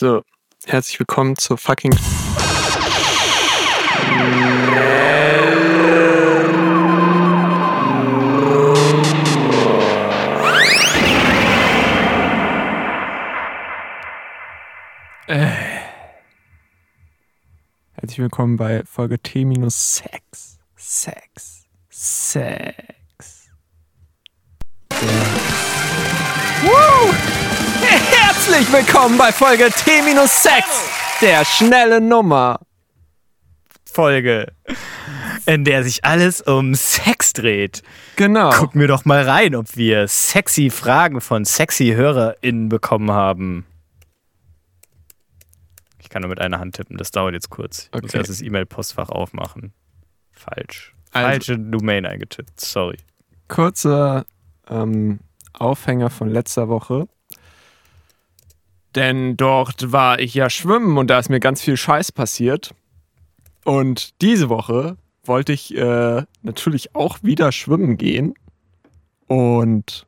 So, herzlich willkommen zur fucking. Äh. Herzlich willkommen bei Folge T-6. Sex. Sex. Woo! Herzlich willkommen bei Folge T-6, der schnelle Nummer. Folge, in der sich alles um Sex dreht. Genau. Gucken wir doch mal rein, ob wir sexy Fragen von sexy HörerInnen bekommen haben. Ich kann nur mit einer Hand tippen, das dauert jetzt kurz. Ich muss Okay. erst das E-Mail-Postfach aufmachen. Falsch. Also- Falsche Domain eingetippt, sorry. Kurzer ähm, Aufhänger von letzter Woche. Denn dort war ich ja schwimmen und da ist mir ganz viel Scheiß passiert. Und diese Woche wollte ich äh, natürlich auch wieder schwimmen gehen. Und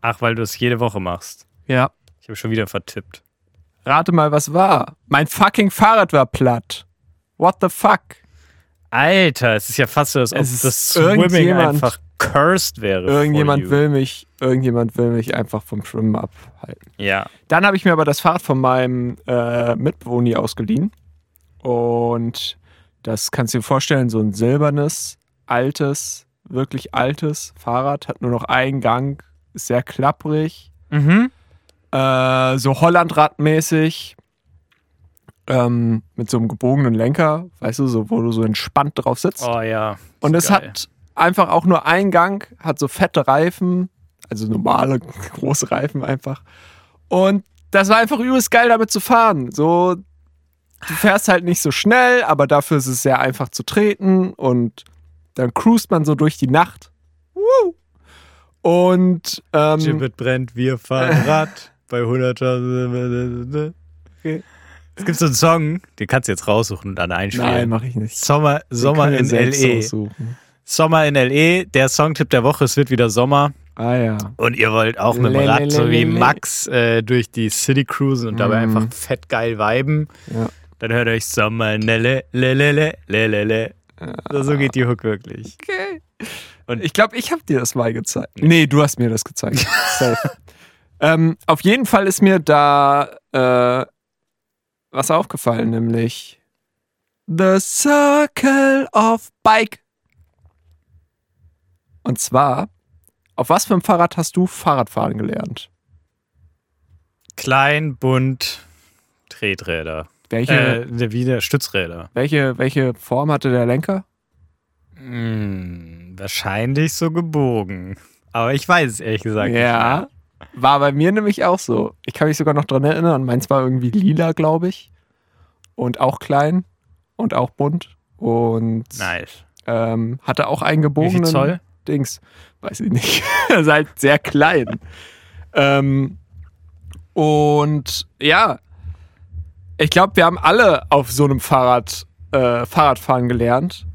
Ach, weil du es jede Woche machst. ja, Ich habe schon wieder vertippt. rate mal, was war. Mein fucking Fahrrad war platt. What the fuck? Alter, es ist ja fast so, als ob das Swimming einfach cursed wäre. Irgendjemand will mich, irgendjemand will mich einfach vom Schwimmen abhalten. Ja. Dann habe ich mir aber das Fahrrad von meinem äh, Mitbewohner ausgeliehen. Und das kannst du dir vorstellen, so ein silbernes, altes, wirklich altes Fahrrad, hat nur noch einen Gang, ist sehr klapprig, Mhm. äh, so Hollandradmäßig, ähm, mit so einem gebogenen Lenker, weißt du, so, wo du so entspannt drauf sitzt. Oh ja. Und es Geil. hat einfach auch nur einen Gang, hat so fette Reifen, also normale große Reifen einfach. Und das war einfach übelst geil, damit zu fahren. So, du fährst halt nicht so schnell, aber dafür ist es sehr einfach zu treten und dann cruist man so durch die Nacht. Woo! Und ähm, Gibbet brennt, wir fahren Rad bei 100.000. Okay. Es gibt so einen Song, den kannst du jetzt raussuchen und dann nein, einspielen. mache ich nicht. Sommer, Sommer in LE. Sommer in LE, der Songtipp der Woche, es wird wieder Sommer. Ah ja. Und ihr wollt auch mit dem Rad, so wie. Max, äh, durch die City cruisen und dabei Mhm. einfach fett geil viben. Ja. Dann hört euch Sommer in LE, le, le, le, le, le, le. So, so geht die Hook wirklich. Okay. Und- Und ich glaube, ich habe dir das mal gezeigt. Nee, du hast mir das gezeigt. Safe. ähm, auf jeden Fall ist mir da äh, was aufgefallen, nämlich The Circle of Bike. Und zwar, auf was für einem Fahrrad hast du Fahrradfahren gelernt? Klein, bunt, Treträder. Welche, Äh, wieder Stützräder. welche, welche Form hatte der Lenker? Hm, wahrscheinlich so gebogen. Aber ich weiß es ehrlich gesagt nicht. Ja, war bei mir nämlich auch so. Ich kann mich sogar noch dran erinnern. Meins war irgendwie lila, glaube ich. Und auch klein und auch bunt. Und Nice. ähm, hatte auch einen Wie gebogenen viel Zoll? Dings. Weiß ich nicht. ist halt sehr klein. ähm, und ja, ich glaube, wir haben alle auf so einem Fahrrad äh, Fahrradfahren gelernt.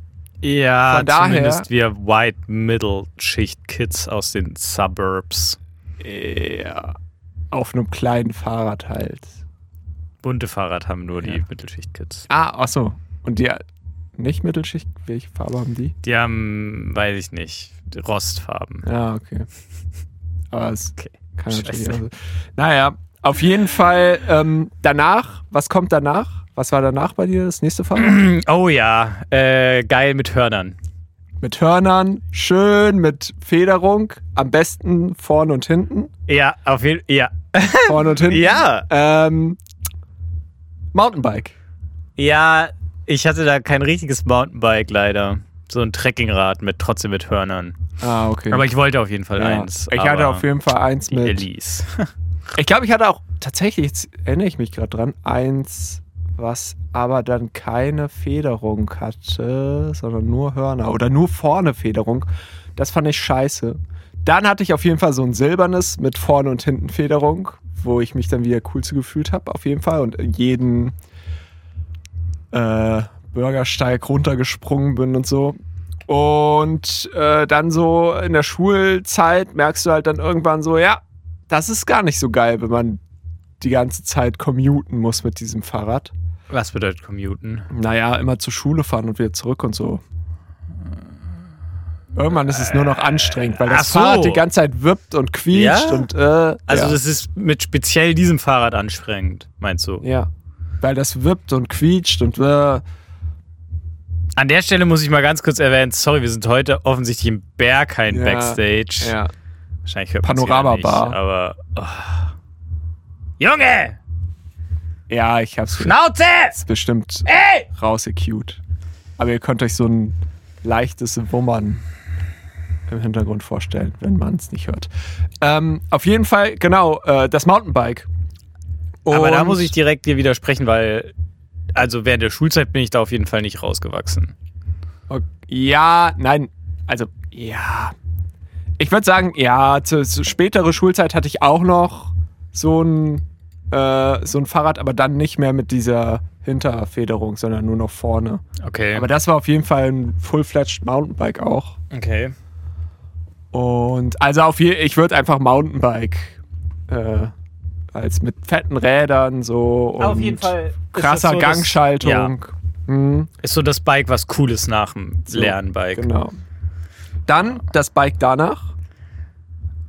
Ja, Von daher- zumindest wir White Middle Schicht Kids aus den Suburbs. Ja, auf einem kleinen Fahrrad halt. Bunte Fahrrad haben nur die Ja. Mittelschicht Kids. Ah, ach so. Und die nicht Mittelschicht, welche Farbe haben die? Die haben, weiß ich nicht, Rostfarben. Ja, okay. Aber es Okay. kann natürlich auch. Naja, auf jeden Fall ähm, danach, was kommt danach? Was war danach bei dir, das nächste Fahrrad? Oh ja, äh, geil mit Hörnern. mit Hörnern, schön mit Federung, am besten vorne und hinten. Ja, auf jeden Fall. Ja. Vorne und hinten. Ja. Ähm, Mountainbike. Ja, ich hatte da kein richtiges Mountainbike leider. So ein Trekkingrad mit trotzdem mit Hörnern. Ah, okay. Aber ich wollte auf jeden Fall ja. eins. Ich hatte auf jeden Fall eins mit. Elise. Ich glaube, ich hatte auch tatsächlich, jetzt erinnere ich mich gerade dran, eins, was aber dann keine Federung hatte, sondern nur Hörner oder nur vorne Federung. Das fand ich scheiße. Dann hatte ich auf jeden Fall so ein silbernes mit vorne und hinten Federung, wo ich mich dann wieder cool zu gefühlt habe, auf jeden Fall. Und jeden äh, Bürgersteig runtergesprungen bin und so. Und äh, dann so in der Schulzeit merkst du halt dann irgendwann so, ja, das ist gar nicht so geil, wenn man die ganze Zeit commuten muss mit diesem Fahrrad. Was bedeutet commuten? Naja, immer zur Schule fahren und wieder zurück und so. Irgendwann ist es nur noch anstrengend, weil das so. Fahrrad die ganze Zeit wippt und quietscht Ja? und äh, Also ja. das ist mit speziell diesem Fahrrad anstrengend, meinst du? ja, weil das wippt und quietscht und äh, An der Stelle muss ich mal ganz kurz erwähnen, sorry, wir sind heute offensichtlich im Berghain Ja, Backstage. ja. Wahrscheinlich hört Panorama nicht, Bar. aber... Oh. Junge! Ja, ich hab's Schnauze! ist bestimmt Ey! rausgecute. Aber ihr könnt euch so ein leichtes Wummern im Hintergrund vorstellen, wenn man es nicht hört. Ähm, auf jeden Fall, genau, äh, das Mountainbike. Aber da Und- muss ich direkt dir widersprechen, weil... Also während der Schulzeit bin ich da auf jeden Fall nicht rausgewachsen. Ok- Ja, nein, also ja. Ich würde sagen, ja, zu, zu spätere Schulzeit hatte ich auch noch so ein, äh, so ein Fahrrad, aber dann nicht mehr mit dieser Hinterfederung, sondern nur noch vorne. Okay. Aber das war auf jeden Fall ein Full-Fledged Mountainbike auch. okay. Und also auf je, ich würde einfach Mountainbike äh, als mit fetten Rädern so und Auf jeden Fall krasser so das- Gangschaltung. Mhm. Ist so das Bike was Cooles nach dem So, Lernbike. Genau. Dann das Bike danach.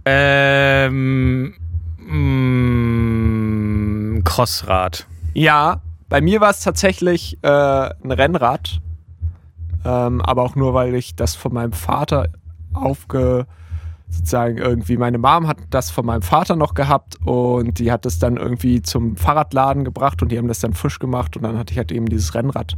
Ähm, mm, Crossrad. Ja, bei mir war es tatsächlich äh, ein Rennrad. Ähm, aber auch nur, weil ich das von meinem Vater aufge. Sozusagen irgendwie, meine Mom hat das von meinem Vater noch gehabt und die hat das dann irgendwie zum Fahrradladen gebracht und die haben das dann frisch gemacht und dann hatte ich halt eben dieses Rennrad.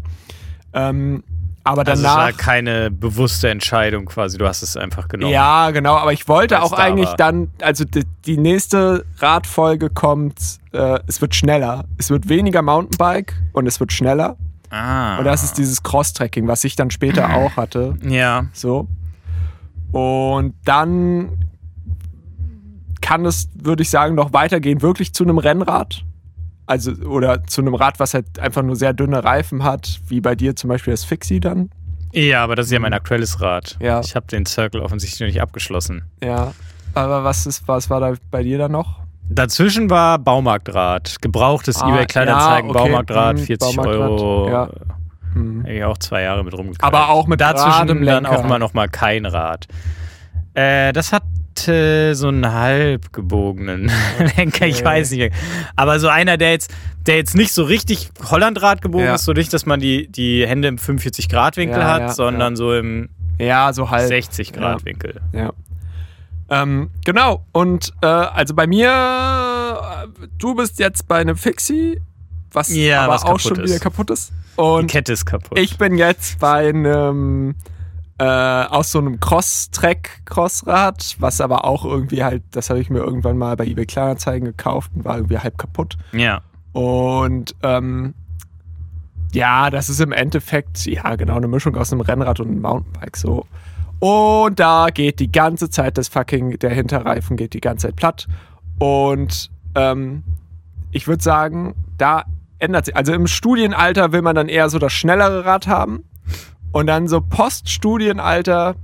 Ähm, aber Also es war danach. keine bewusste Entscheidung quasi, du hast es einfach genommen. Ja, genau, aber ich wollte auch da eigentlich war. dann, also die, die nächste Radfolge kommt, äh, es wird schneller. Es wird weniger Mountainbike und es wird schneller. Ah. Und das ist dieses Cross-Tracking, was ich dann später auch hatte. Ja. So. Und dann kann es, würde ich sagen, noch weitergehen, wirklich zu einem Rennrad. Also, oder zu einem Rad, was halt einfach nur sehr dünne Reifen hat, wie bei dir zum Beispiel das Fixie dann. Ja, aber das ist ja mein aktuelles Rad. Ja. Ich habe den Circle offensichtlich noch nicht abgeschlossen. Ja. Aber was ist, was war da bei dir dann noch? Dazwischen war Baumarktrad. Gebrauchtes Ah, eBay Kleinanzeigen, ja, okay. Baumarktrad, Hm, 40 Baumarktrad, Euro. ja. Hm. Hätte ich auch zwei Jahre mit rumgekriegt. Aber auch mit Dazwischen dann auch mal noch mal kein Rad. Äh, das hatte so einen halb gebogenen Lenker, ich weiß nicht. Aber so einer, der jetzt, der jetzt nicht so richtig Hollandrad gebogen Ja. ist, so nicht, dass man die, die Hände im 45-Grad-Winkel Ja, hat, ja, sondern so im Ja, so halb. 60-Grad-Winkel. Ja. Ähm, genau. Und äh, also bei mir, äh, du bist jetzt bei einem Fixie, was Ja, aber was auch schon ist. wieder kaputt ist. Die Und Kette ist kaputt. ich bin jetzt bei einem äh, aus so einem Cross-Track-Crossrad, was aber auch irgendwie halt, das habe ich mir irgendwann mal bei eBay Kleinanzeigen gekauft und war irgendwie halb kaputt. ja. Und ähm, ja, das ist im Endeffekt, ja, genau, eine Mischung aus einem Rennrad und einem Mountainbike so. Und da geht die ganze Zeit das fucking, der Hinterreifen geht die ganze Zeit platt. Und ähm, ich würde sagen, da ändert sich. Also im Studienalter will man dann eher so das schnellere Rad haben. Und dann so Poststudienalter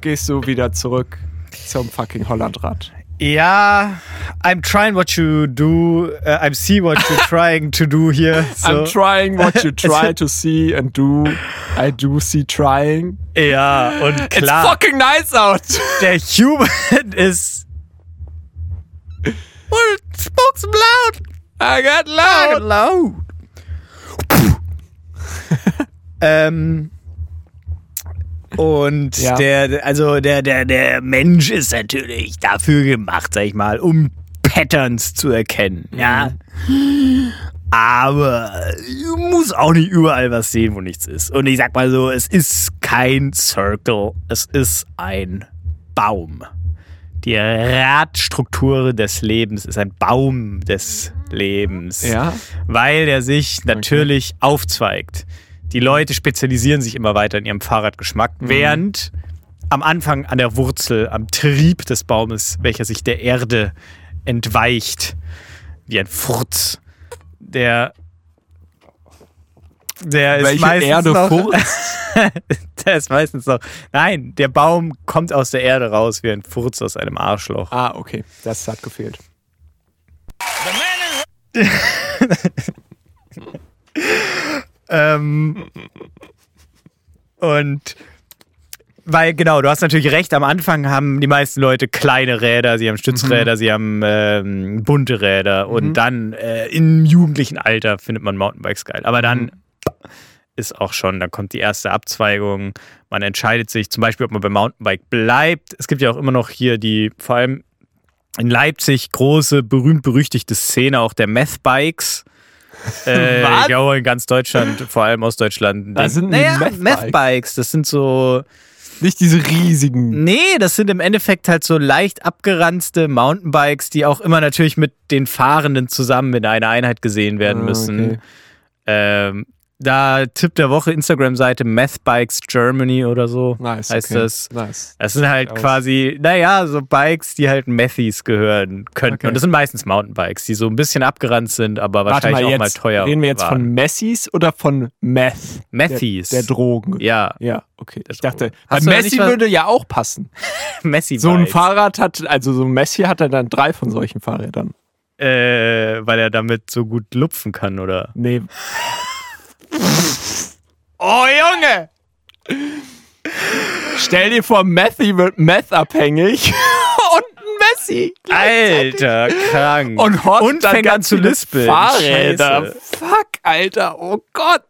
gehst du wieder zurück zum fucking Hollandrad. Ja, I'm trying what you do. Uh, I'm see what you're trying to do here. So. I'm trying what you try to see and do. I do see trying. ja, und klar, It's fucking nice out. der Human ist. Well, it spoke so loud. I got loud. Loud. ähm. Und Ja. der, also der, der, der Mensch ist natürlich dafür gemacht, sag ich mal, um Patterns zu erkennen. Ja. Aber muss auch nicht überall was sehen, wo nichts ist. Und ich sag mal so, es ist kein Circle, es ist ein Baum. Die Radstruktur des Lebens ist ein Baum des Lebens. Ja. Weil der sich natürlich aufzweigt. Die Leute spezialisieren sich immer weiter in ihrem Fahrradgeschmack, während am Anfang an der Wurzel, am Trieb des Baumes, welcher sich der Erde entweicht, wie ein Furz, der der ist Welche meistens Erde noch, furzt? der ist meistens noch. Nein, der Baum kommt aus der Erde raus wie ein Furz aus einem Arschloch. Ah, okay. Das hat gefehlt. ähm, und weil, genau, du hast natürlich recht, am Anfang haben die meisten Leute kleine Räder, sie haben Stützräder, Mhm. sie haben ähm, bunte Räder und dann äh, im jugendlichen Alter findet man Mountainbikes geil. Aber dann Mhm. ist auch schon, dann kommt die erste Abzweigung, man entscheidet sich zum Beispiel, ob man beim Mountainbike bleibt. Es gibt ja auch immer noch hier die, vor allem in Leipzig, große, berühmt-berüchtigte Szene auch der Meth-Bikes. Äh, in ganz Deutschland, vor allem Ostdeutschland. Was sind denn die naja, Meth-Bikes? Meth-Bikes, das sind so, Nicht diese riesigen. Nee, das sind im Endeffekt halt so leicht abgeranzte Mountainbikes, die auch immer natürlich mit den Fahrenden zusammen in einer Einheit gesehen werden Ah, müssen. okay. Ähm, da Tipp der Woche Instagram-Seite Methbikes Germany oder so Nice. heißt okay. das. Nice. Das sind halt Aus. quasi, naja, so Bikes, die halt Methis gehören könnten. Okay. Und das sind meistens Mountainbikes, die so ein bisschen abgeranzt sind, aber Warte wahrscheinlich mal, auch mal teuer reden wir jetzt waren. von Messis oder von Meth? Methis. Der, der Drogen. ja, Ja, okay. Der Ich dachte, bei Messi was- würde ja auch passen. Messi So ein Fahrrad hat, also so ein Messi hat er dann drei von solchen Fahrrädern. äh, weil er damit so gut lupfen kann, oder? Nee. oh, Junge! Stell dir vor, Messi wird meth-abhängig und ein Messi. Alter, krank. Und Hort Und dann fängt an ganz zu lispeln. Fahrräder. Scheiße. Fuck, Alter. Oh Gott.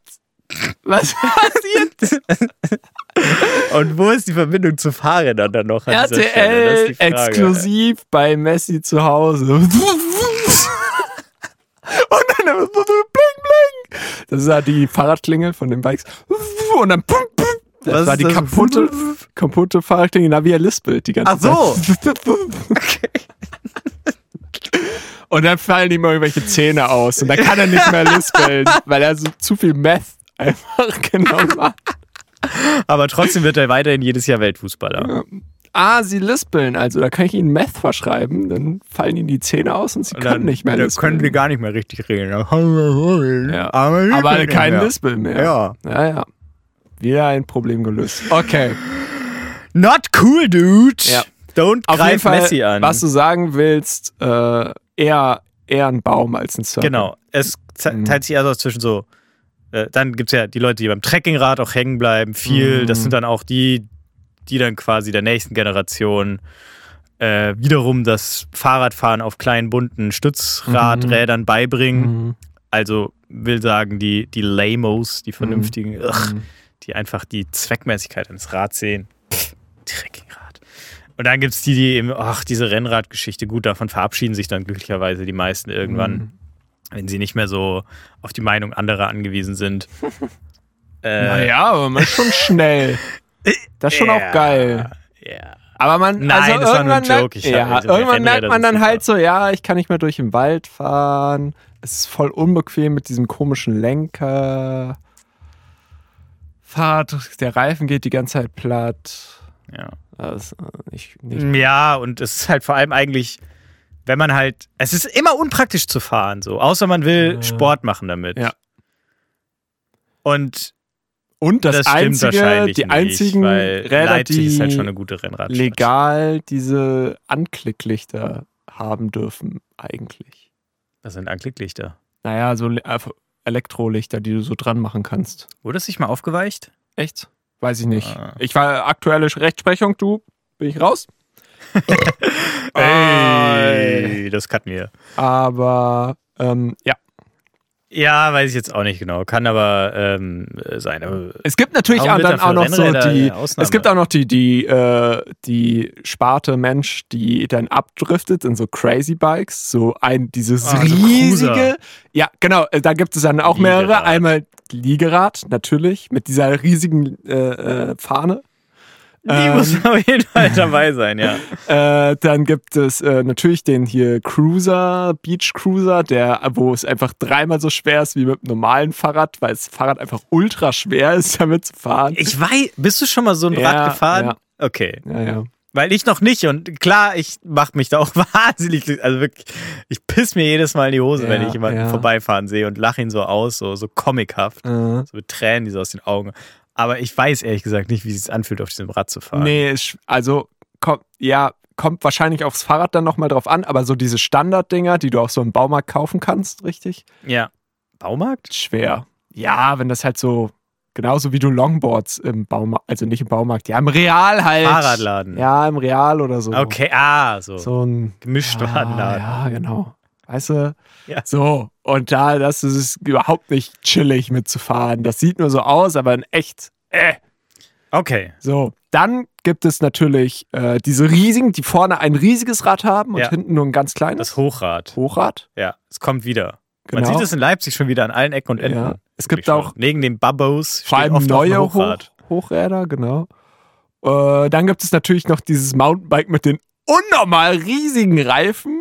Was passiert? Und wo ist die Verbindung zu Fahrrädern dann noch? RTL exklusiv bei Messi zu Hause. Und dann bling bling. Das ist ja die Fahrradklingel von den Bikes. Und dann pum, pum. Das Was war die das? kaputte, kaputte Fahrradklingel, na wie er lispelt die ganze Ach so. Zeit. Und dann fallen ihm irgendwelche Zähne aus und dann kann er nicht mehr lispeln, weil er so zu viel Meth einfach genommen hat. Aber trotzdem wird er weiterhin jedes Jahr Weltfußballer. Ah, sie lispeln, also da kann ich ihnen Meth verschreiben, dann fallen ihnen die Zähne aus und sie Und können dann- nicht mehr dann lispeln. können die gar nicht mehr richtig reden. Ja. Aber kein mehr. Lispeln mehr. Ja. Ja, ja. Wieder ein Problem gelöst. Okay. Not cool, dude. Ja. Don't Auf jeden greif Fall, Messi an. was du sagen willst, äh, eher, eher ein Baum als ein Surfer. Genau. Es Mhm. teilt sich also zwischen so. Äh, dann gibt es ja die Leute, die beim Trekkingrad auch hängen bleiben. Viel. Mhm. Das sind dann auch die, die dann quasi der nächsten Generation äh, wiederum das Fahrradfahren auf kleinen bunten Stützradrädern beibringen. Mhm. Also will sagen, die, die Lamos, die vernünftigen, ugh, Mhm. die einfach die Zweckmäßigkeit eines Rads sehen. Pff, Trekkingrad. Und dann gibt es die, die eben, ach, diese Rennradgeschichte, gut, davon verabschieden sich dann glücklicherweise die meisten irgendwann, Mhm. wenn sie nicht mehr so auf die Meinung anderer angewiesen sind. äh, Naja, aber man ist schon schnell. Das ist schon auch ja, geil. Ja. Aber man, Nein, also das war nur ein irgendwann merkt, hab- ja, also irgendwann merkt man dann halt so, ja, ich kann nicht mehr durch den Wald fahren. Es ist voll unbequem mit diesem komischen Lenker. Fahrrad, der Reifen geht die ganze Zeit platt. Ja. Äh, nicht, nicht ja, und es ist halt vor allem eigentlich, wenn man halt, es ist immer unpraktisch zu fahren, so, außer man will Ja. Sport machen damit. Ja. Und Und das, das, einzige, die nicht, einzigen weil Räder, Leipzig die ist halt schon eine gute Rennradstadt. legal diese Anklicklichter haben dürfen, eigentlich. Das sind Anklicklichter. Naja, so äh, Elektrolichter, die du so dran machen kannst. Wurde es sich mal aufgeweicht? Echt? Weiß ich nicht. Ah. Ich war aktuelle Rechtsprechung, du bin ich raus. Ey, das cutten wir. Aber ähm, ja. Ja, weiß ich jetzt auch nicht genau. Kann aber ähm, sein. Aber Es gibt natürlich auch dann da auch noch so die. Es gibt auch noch die, die, äh, die Sparte Mensch, die dann abdriftet in so Crazy Bikes. So ein, dieses Ah, riesige. Cruiser. ja, genau. äh, Da gibt es dann auch mehrere. Liegerad. Einmal Liegerad, natürlich, mit dieser riesigen äh, äh, Fahne. Die Ähm, muss auf jeden Fall dabei sein, ja. Äh, dann gibt es äh, natürlich den hier Cruiser, Beach Cruiser, der, wo es einfach dreimal so schwer ist wie mit einem normalen Fahrrad, weil das Fahrrad einfach ultra schwer ist, damit zu fahren. Ich weiß, bist du schon mal so ein Ja, Rad gefahren? ja. Okay. ja, ja. Weil ich noch nicht und klar, ich mach mich da auch wahnsinnig, also wirklich, ich piss mir jedes Mal in die Hose, wenn Ja, ich jemanden ja. vorbeifahren sehe und lache ihn so aus, so, so comichaft, Äh, so mit Tränen, die so aus den Augen. Aber ich weiß ehrlich gesagt nicht, wie es sich anfühlt, auf diesem Rad zu fahren. nee, also, komm, ja, kommt wahrscheinlich aufs Fahrrad dann nochmal drauf an, aber so diese Standarddinger, die du auch so im Baumarkt kaufen kannst, richtig? Ja. Baumarkt? Schwer. Ja, wenn das halt so, genauso wie du Longboards im Baumarkt, also nicht im Baumarkt, ja, im Real halt. Fahrradladen. Ja, im Real oder so. Okay, ah, so. So ein Gemischt ja, Warenladen. ja, genau. Weißt du? Ja. So, und da, das ist überhaupt nicht chillig mitzufahren. Das sieht nur so aus, aber in echt, äh. Okay. So, dann gibt es natürlich äh, diese riesigen, die vorne ein riesiges Rad haben und Ja. hinten nur ein ganz kleines Das Hochrad. Hochrad. Ja, es kommt wieder. Genau. Man sieht es in Leipzig schon wieder an allen Ecken und Enden. Ja. Es gibt auch. Neben den Babos vor allem neue Hochrad. Hoch Hochräder, genau. Äh, dann gibt es natürlich noch dieses Mountainbike mit den unnormal riesigen Reifen,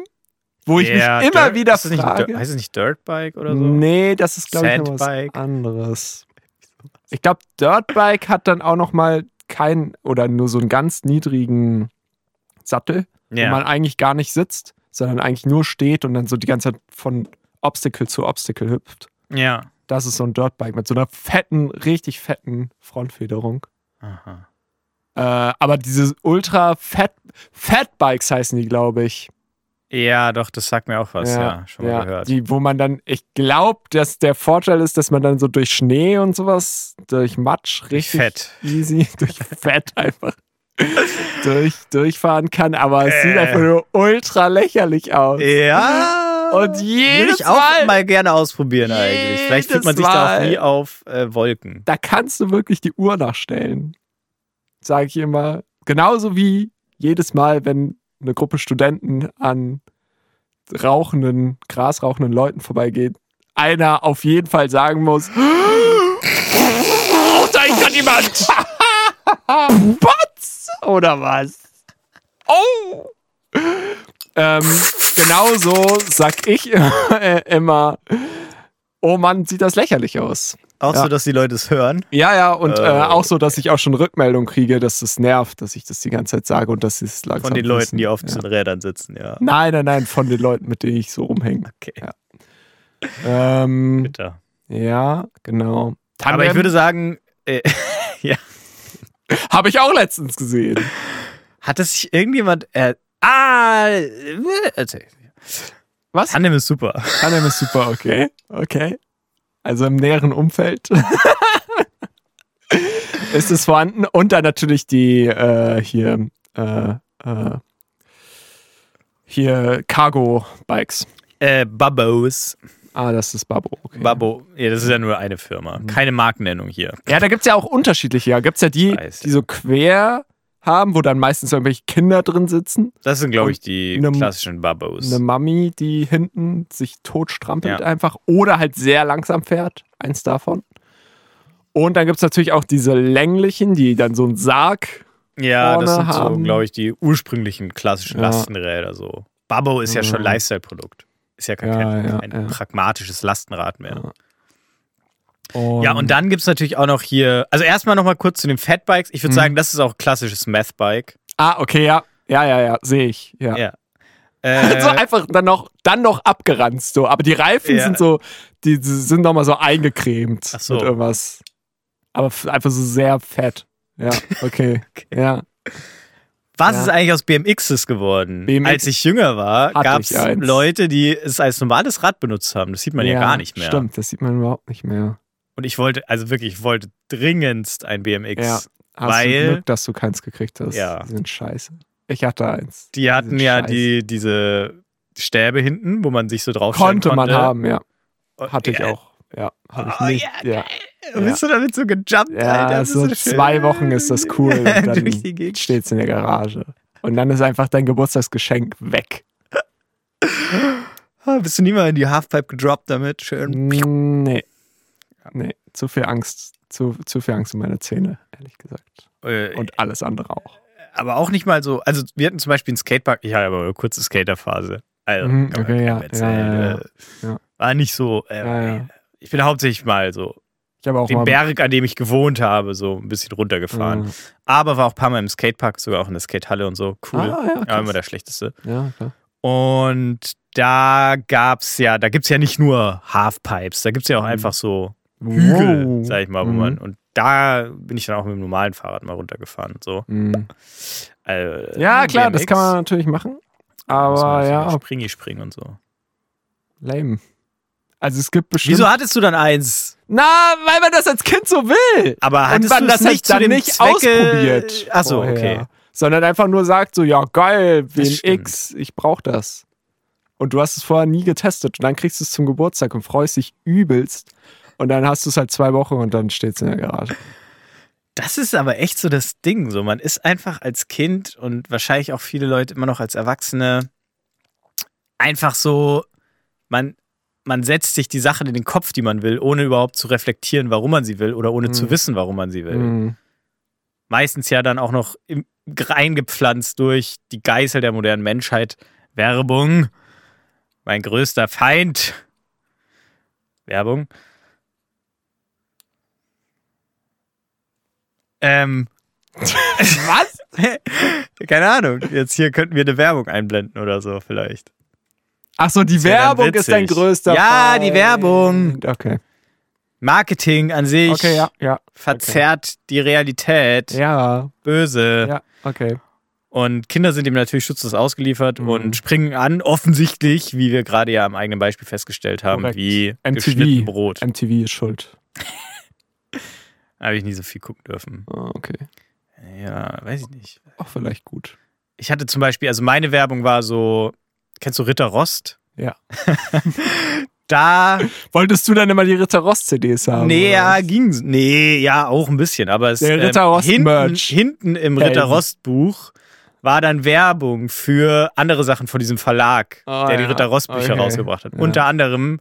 wo ich Ja, mich immer Dirt- wieder ist nicht frage. Dirt, heißt es nicht Dirtbike oder so? Nee, das ist, glaube ich, noch was anderes. Ich glaube, Dirtbike hat dann auch noch mal keinen oder nur so einen ganz niedrigen Sattel, wo man eigentlich gar nicht sitzt, sondern eigentlich nur steht und dann so die ganze Zeit von Obstacle zu Obstacle hüpft. ja. Das ist so ein Dirtbike mit so einer fetten, richtig fetten Frontfederung. Aha. Äh, aber diese ultra fat Fatbikes heißen die, glaube ich. Ja, doch, das sagt mir auch was, ja, schon mal ja, gehört. Die, wo man dann, ich glaube, dass der Vorteil ist, dass man dann so durch Schnee und sowas, durch Matsch richtig Fett. easy, durch Fett einfach durch, durchfahren kann. Aber es sieht Äh. einfach nur ultra lächerlich aus. Ja. Und Würde jedes ich auch Mal, mal gerne ausprobieren eigentlich. Vielleicht fühlt man sich Jedes da auch Mal. nie auf äh, Wolken. da kannst du wirklich die Uhr nachstellen. Sage ich immer. Genauso wie jedes Mal, wenn eine Gruppe Studenten an rauchenden, grasrauchenden Leuten vorbeigeht, einer auf jeden Fall sagen muss: Oh, da ist gerade jemand! Potz! Oder was? Oh! Ähm, genauso sag ich äh, immer: Oh Mann, sieht das lächerlich aus. Auch Ja. so, dass die Leute es hören. Ja, ja, und äh, Äh. auch so, dass ich auch schon Rückmeldung kriege, dass es nervt, dass ich das die ganze Zeit sage und dass sie es langsam Von den Leuten, wissen. die auf ja. den Rädern sitzen, ja. Nein, nein, nein, von den Leuten, mit denen ich so rumhänge. Okay, Ja. Ähm, bitter. ja, genau. Aber ich würde sagen, äh, Habe ich auch letztens gesehen. hat es sich irgendjemand. Ah, äh, erzähl. Was? Tandem ist super. Tandem ist super, okay. Okay. Also im näheren Umfeld ist es vorhanden. Und dann natürlich die äh, hier, äh, äh, hier Cargo-Bikes. Äh, Babos. Ah, das ist Babbo. Okay. Babbo. Ja, das ist ja nur eine Firma. Keine Markennennung hier. Ja, da gibt es ja auch unterschiedliche. Da gibt es ja die, die so quer haben, wo dann meistens irgendwelche Kinder drin sitzen. Das sind, glaube ich, die Ne- klassischen Babos. Eine Mami, die hinten sich totstrampelt Ja. einfach oder halt sehr langsam fährt. Eins davon. Und dann gibt es natürlich auch diese länglichen, die dann so einen Sarg. Ja, das sind so, haben. glaube ich, die ursprünglichen klassischen Ja. Lastenräder. So. Babbo ist ja schon Mhm. Lifestyle-Produkt. Ist ja, kein, Ja, kein, ja, ja. pragmatisches Lastenrad mehr. Und Ja, und dann gibt es natürlich auch noch hier, also erstmal nochmal kurz zu den Fatbikes. Ich würde Mhm. sagen, das ist auch ein klassisches Meth-Bike. Ah, okay, ja. Ja, ja, ja, sehe ich. Ja. Ja. Äh, so einfach dann noch, dann noch abgeranzt, so. Aber die Reifen Ja. sind so, die, die sind nochmal so eingecremt Ach so. mit irgendwas. Aber einfach so sehr fett. Ja, okay. Ja. was ja. ist eigentlich aus BMXs geworden? BMX Als ich jünger war, gab es. Leute, die es als normales Rad benutzt haben. Das sieht man ja, gar nicht mehr. Stimmt, das sieht man überhaupt nicht mehr. Und ich wollte, also wirklich, ich wollte dringendst ein BMX. Ja. Hast Weil- du Glück, dass du keins gekriegt hast. Ja. Die sind scheiße. Ich hatte eins. Die hatten ja scheiße. die, diese Stäbe hinten, wo man sich so draufstellen Konnte konnte. man haben, ja. Und- Hatte ich ja, auch. Ja, habe ich Oh, nicht. Ja, Bist du damit so gejumpt, ja Alter? so du zwei Wochen ist das cool. Und dann Gegend. steht's in der Garage. Und dann ist einfach dein Geburtstagsgeschenk weg. Ah, Bist du nie mal in die Halfpipe gedroppt damit? Schön. Nee. Nee, zu viel Angst. Zu, zu viel Angst um meine Zähne, ehrlich gesagt. Äh, Und alles andere auch. aber auch nicht mal so. Also, wir hatten zum Beispiel einen Skatepark. Ich hatte aber eine kurze Skaterphase. Also, Mhm, okay, ja, ja, ja, Äh, ja. War nicht so. Äh. Ich bin hauptsächlich mal so Ich habe auch den. Berg, an dem ich gewohnt habe, so ein bisschen runtergefahren. Mhm. Aber war auch ein paar Mal im Skatepark, sogar auch in der Skatehalle und so. Cool. Ah, ja, ja, immer der schlechteste. Ja, klar. Und da gab's ja, da gibt's ja nicht nur Halfpipes, da gibt's ja auch Mhm. einfach so Hügel, Wow. sag ich mal, wo Mhm. man, und da bin ich dann auch mit dem normalen Fahrrad mal runtergefahren. So. Mhm. Äh, Ja, klar, das BMX, kann man natürlich machen. man Aber natürlich ja, Springi springen und so. lame. Also es gibt bestimmt. Wieso hattest du dann eins? Na, weil man das als Kind so will. Aber Und hattest man du das es nicht dann nicht Zwecke? ausprobiert. Achso, okay. Sondern einfach nur sagt so, ja geil, Das WMX, ich brauch das. Und du hast es vorher nie getestet. Und dann kriegst du es zum Geburtstag und freust dich übelst. Und dann hast du es halt zwei Wochen und dann steht es in der Garage. Das ist aber echt so das Ding. So, man ist einfach als Kind und wahrscheinlich auch viele Leute immer noch als Erwachsene einfach so, man, man setzt sich die Sachen in den Kopf, die man will, ohne überhaupt zu reflektieren, warum man sie will oder ohne zu Mhm. wissen, warum man sie will. Mhm. Meistens ja dann auch noch im, reingepflanzt durch die Geißel der modernen Menschheit. Werbung. Mein größter Feind. Werbung. Ähm. Was? Keine Ahnung. Jetzt hier könnten wir eine Werbung einblenden oder so vielleicht. Ach so, die Werbung ist dein größter Ja, Feind. die Werbung. Okay. Marketing an sich Okay, ja, ja. verzerrt die Realität. Ja, Böse. ja, okay. Und Kinder sind ihm natürlich schutzlos ausgeliefert Mhm. und springen an, offensichtlich, wie wir gerade ja am eigenen Beispiel festgestellt haben, Korrekt. wie MTV. Brot. MTV ist schuld. Habe ich nie so viel gucken dürfen. Ah, okay. Ja, weiß ich nicht. Auch vielleicht gut. Ich hatte zum Beispiel, also meine Werbung war so, kennst du Ritter Rost? Ja. Da, Wolltest du dann immer die Ritter Ross CDs haben? nee, ja, ging, nee, ja, auch ein bisschen, aber es, Der Ritter ähm, Rost hinten, Merch. hinten im Helden. Ritter Rost Buch war dann Werbung für andere Sachen von diesem Verlag, Oh, der die. Ritter Rost Bücher Okay. rausgebracht hat. Ja. Unter anderem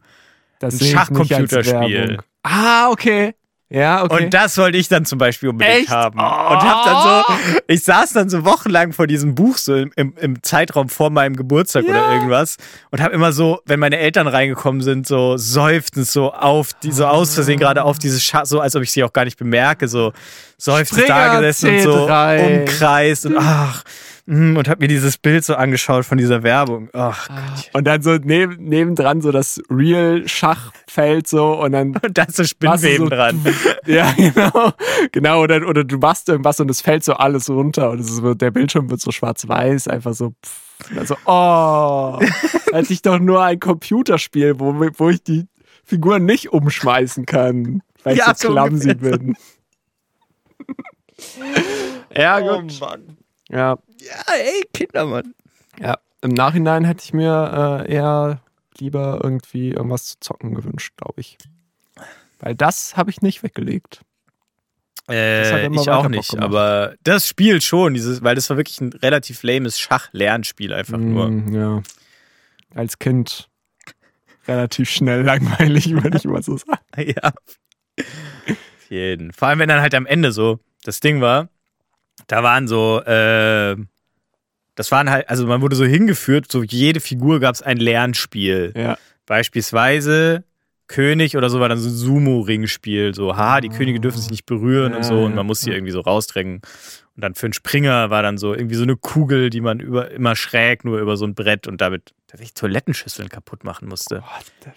Das ein Schachcomputerspiel. Ah, okay. Ja, okay. Und das wollte ich dann zum Beispiel unbedingt Echt? haben. Oh. Und hab dann so, ich saß dann so wochenlang vor diesem Buch, so im, im, Zeitraum vor meinem Geburtstag Ja. oder irgendwas. Und habe immer so, wenn meine Eltern reingekommen sind, so seufzend so auf, die, so aus Versehen gerade auf dieses Schach, so als ob ich sie auch gar nicht bemerke, so seufzend da gesessen und so C3. umkreist und ach, und hab mir dieses Bild so angeschaut von dieser Werbung. Ach Gott. Und dann so neb, nebendran so das Real-Schachfeld so und dann Und da ist so Spinnweben so, dran. Ja, genau. Genau, oder, oder du machst irgendwas und es fällt so alles runter und es ist, so- der Bildschirm wird so schwarz-weiß, einfach so. Pff, also, oh, als ich doch nur ein Computerspiel, wo, wo ich die Figuren nicht umschmeißen kann, weil Ja, ich so clumsy bin. ja, Oh gut. Mann. Ja, Ja, ey, Kindermann. ja. Im Nachhinein hätte ich mir äh, eher lieber irgendwie irgendwas zu zocken gewünscht, glaube ich. Weil das habe ich nicht weggelegt. hat Äh, immer ich weiter auch nicht, aber das Spiel schon, dieses, weil das war wirklich ein relativ lames Schach-Lernspiel einfach nur. Mm, ja. Als Kind relativ schnell langweilig, würde ich mal so sagen. Ja. Auf jeden. Vor allem, wenn dann halt am Ende so das Ding war, da waren so, äh, das waren halt, also man wurde so hingeführt, so jede Figur gab es ein Lernspiel. Ja. Beispielsweise König oder so war dann so ein Sumo-Ringspiel. So, haha, die Könige dürfen sich nicht berühren und so Ja, und man muss sie ja. irgendwie so rausdrängen. Und dann für einen Springer war dann so irgendwie so eine Kugel, die man über, immer schräg nur über so ein Brett und damit tatsächlich Toilettenschüsseln kaputt machen musste.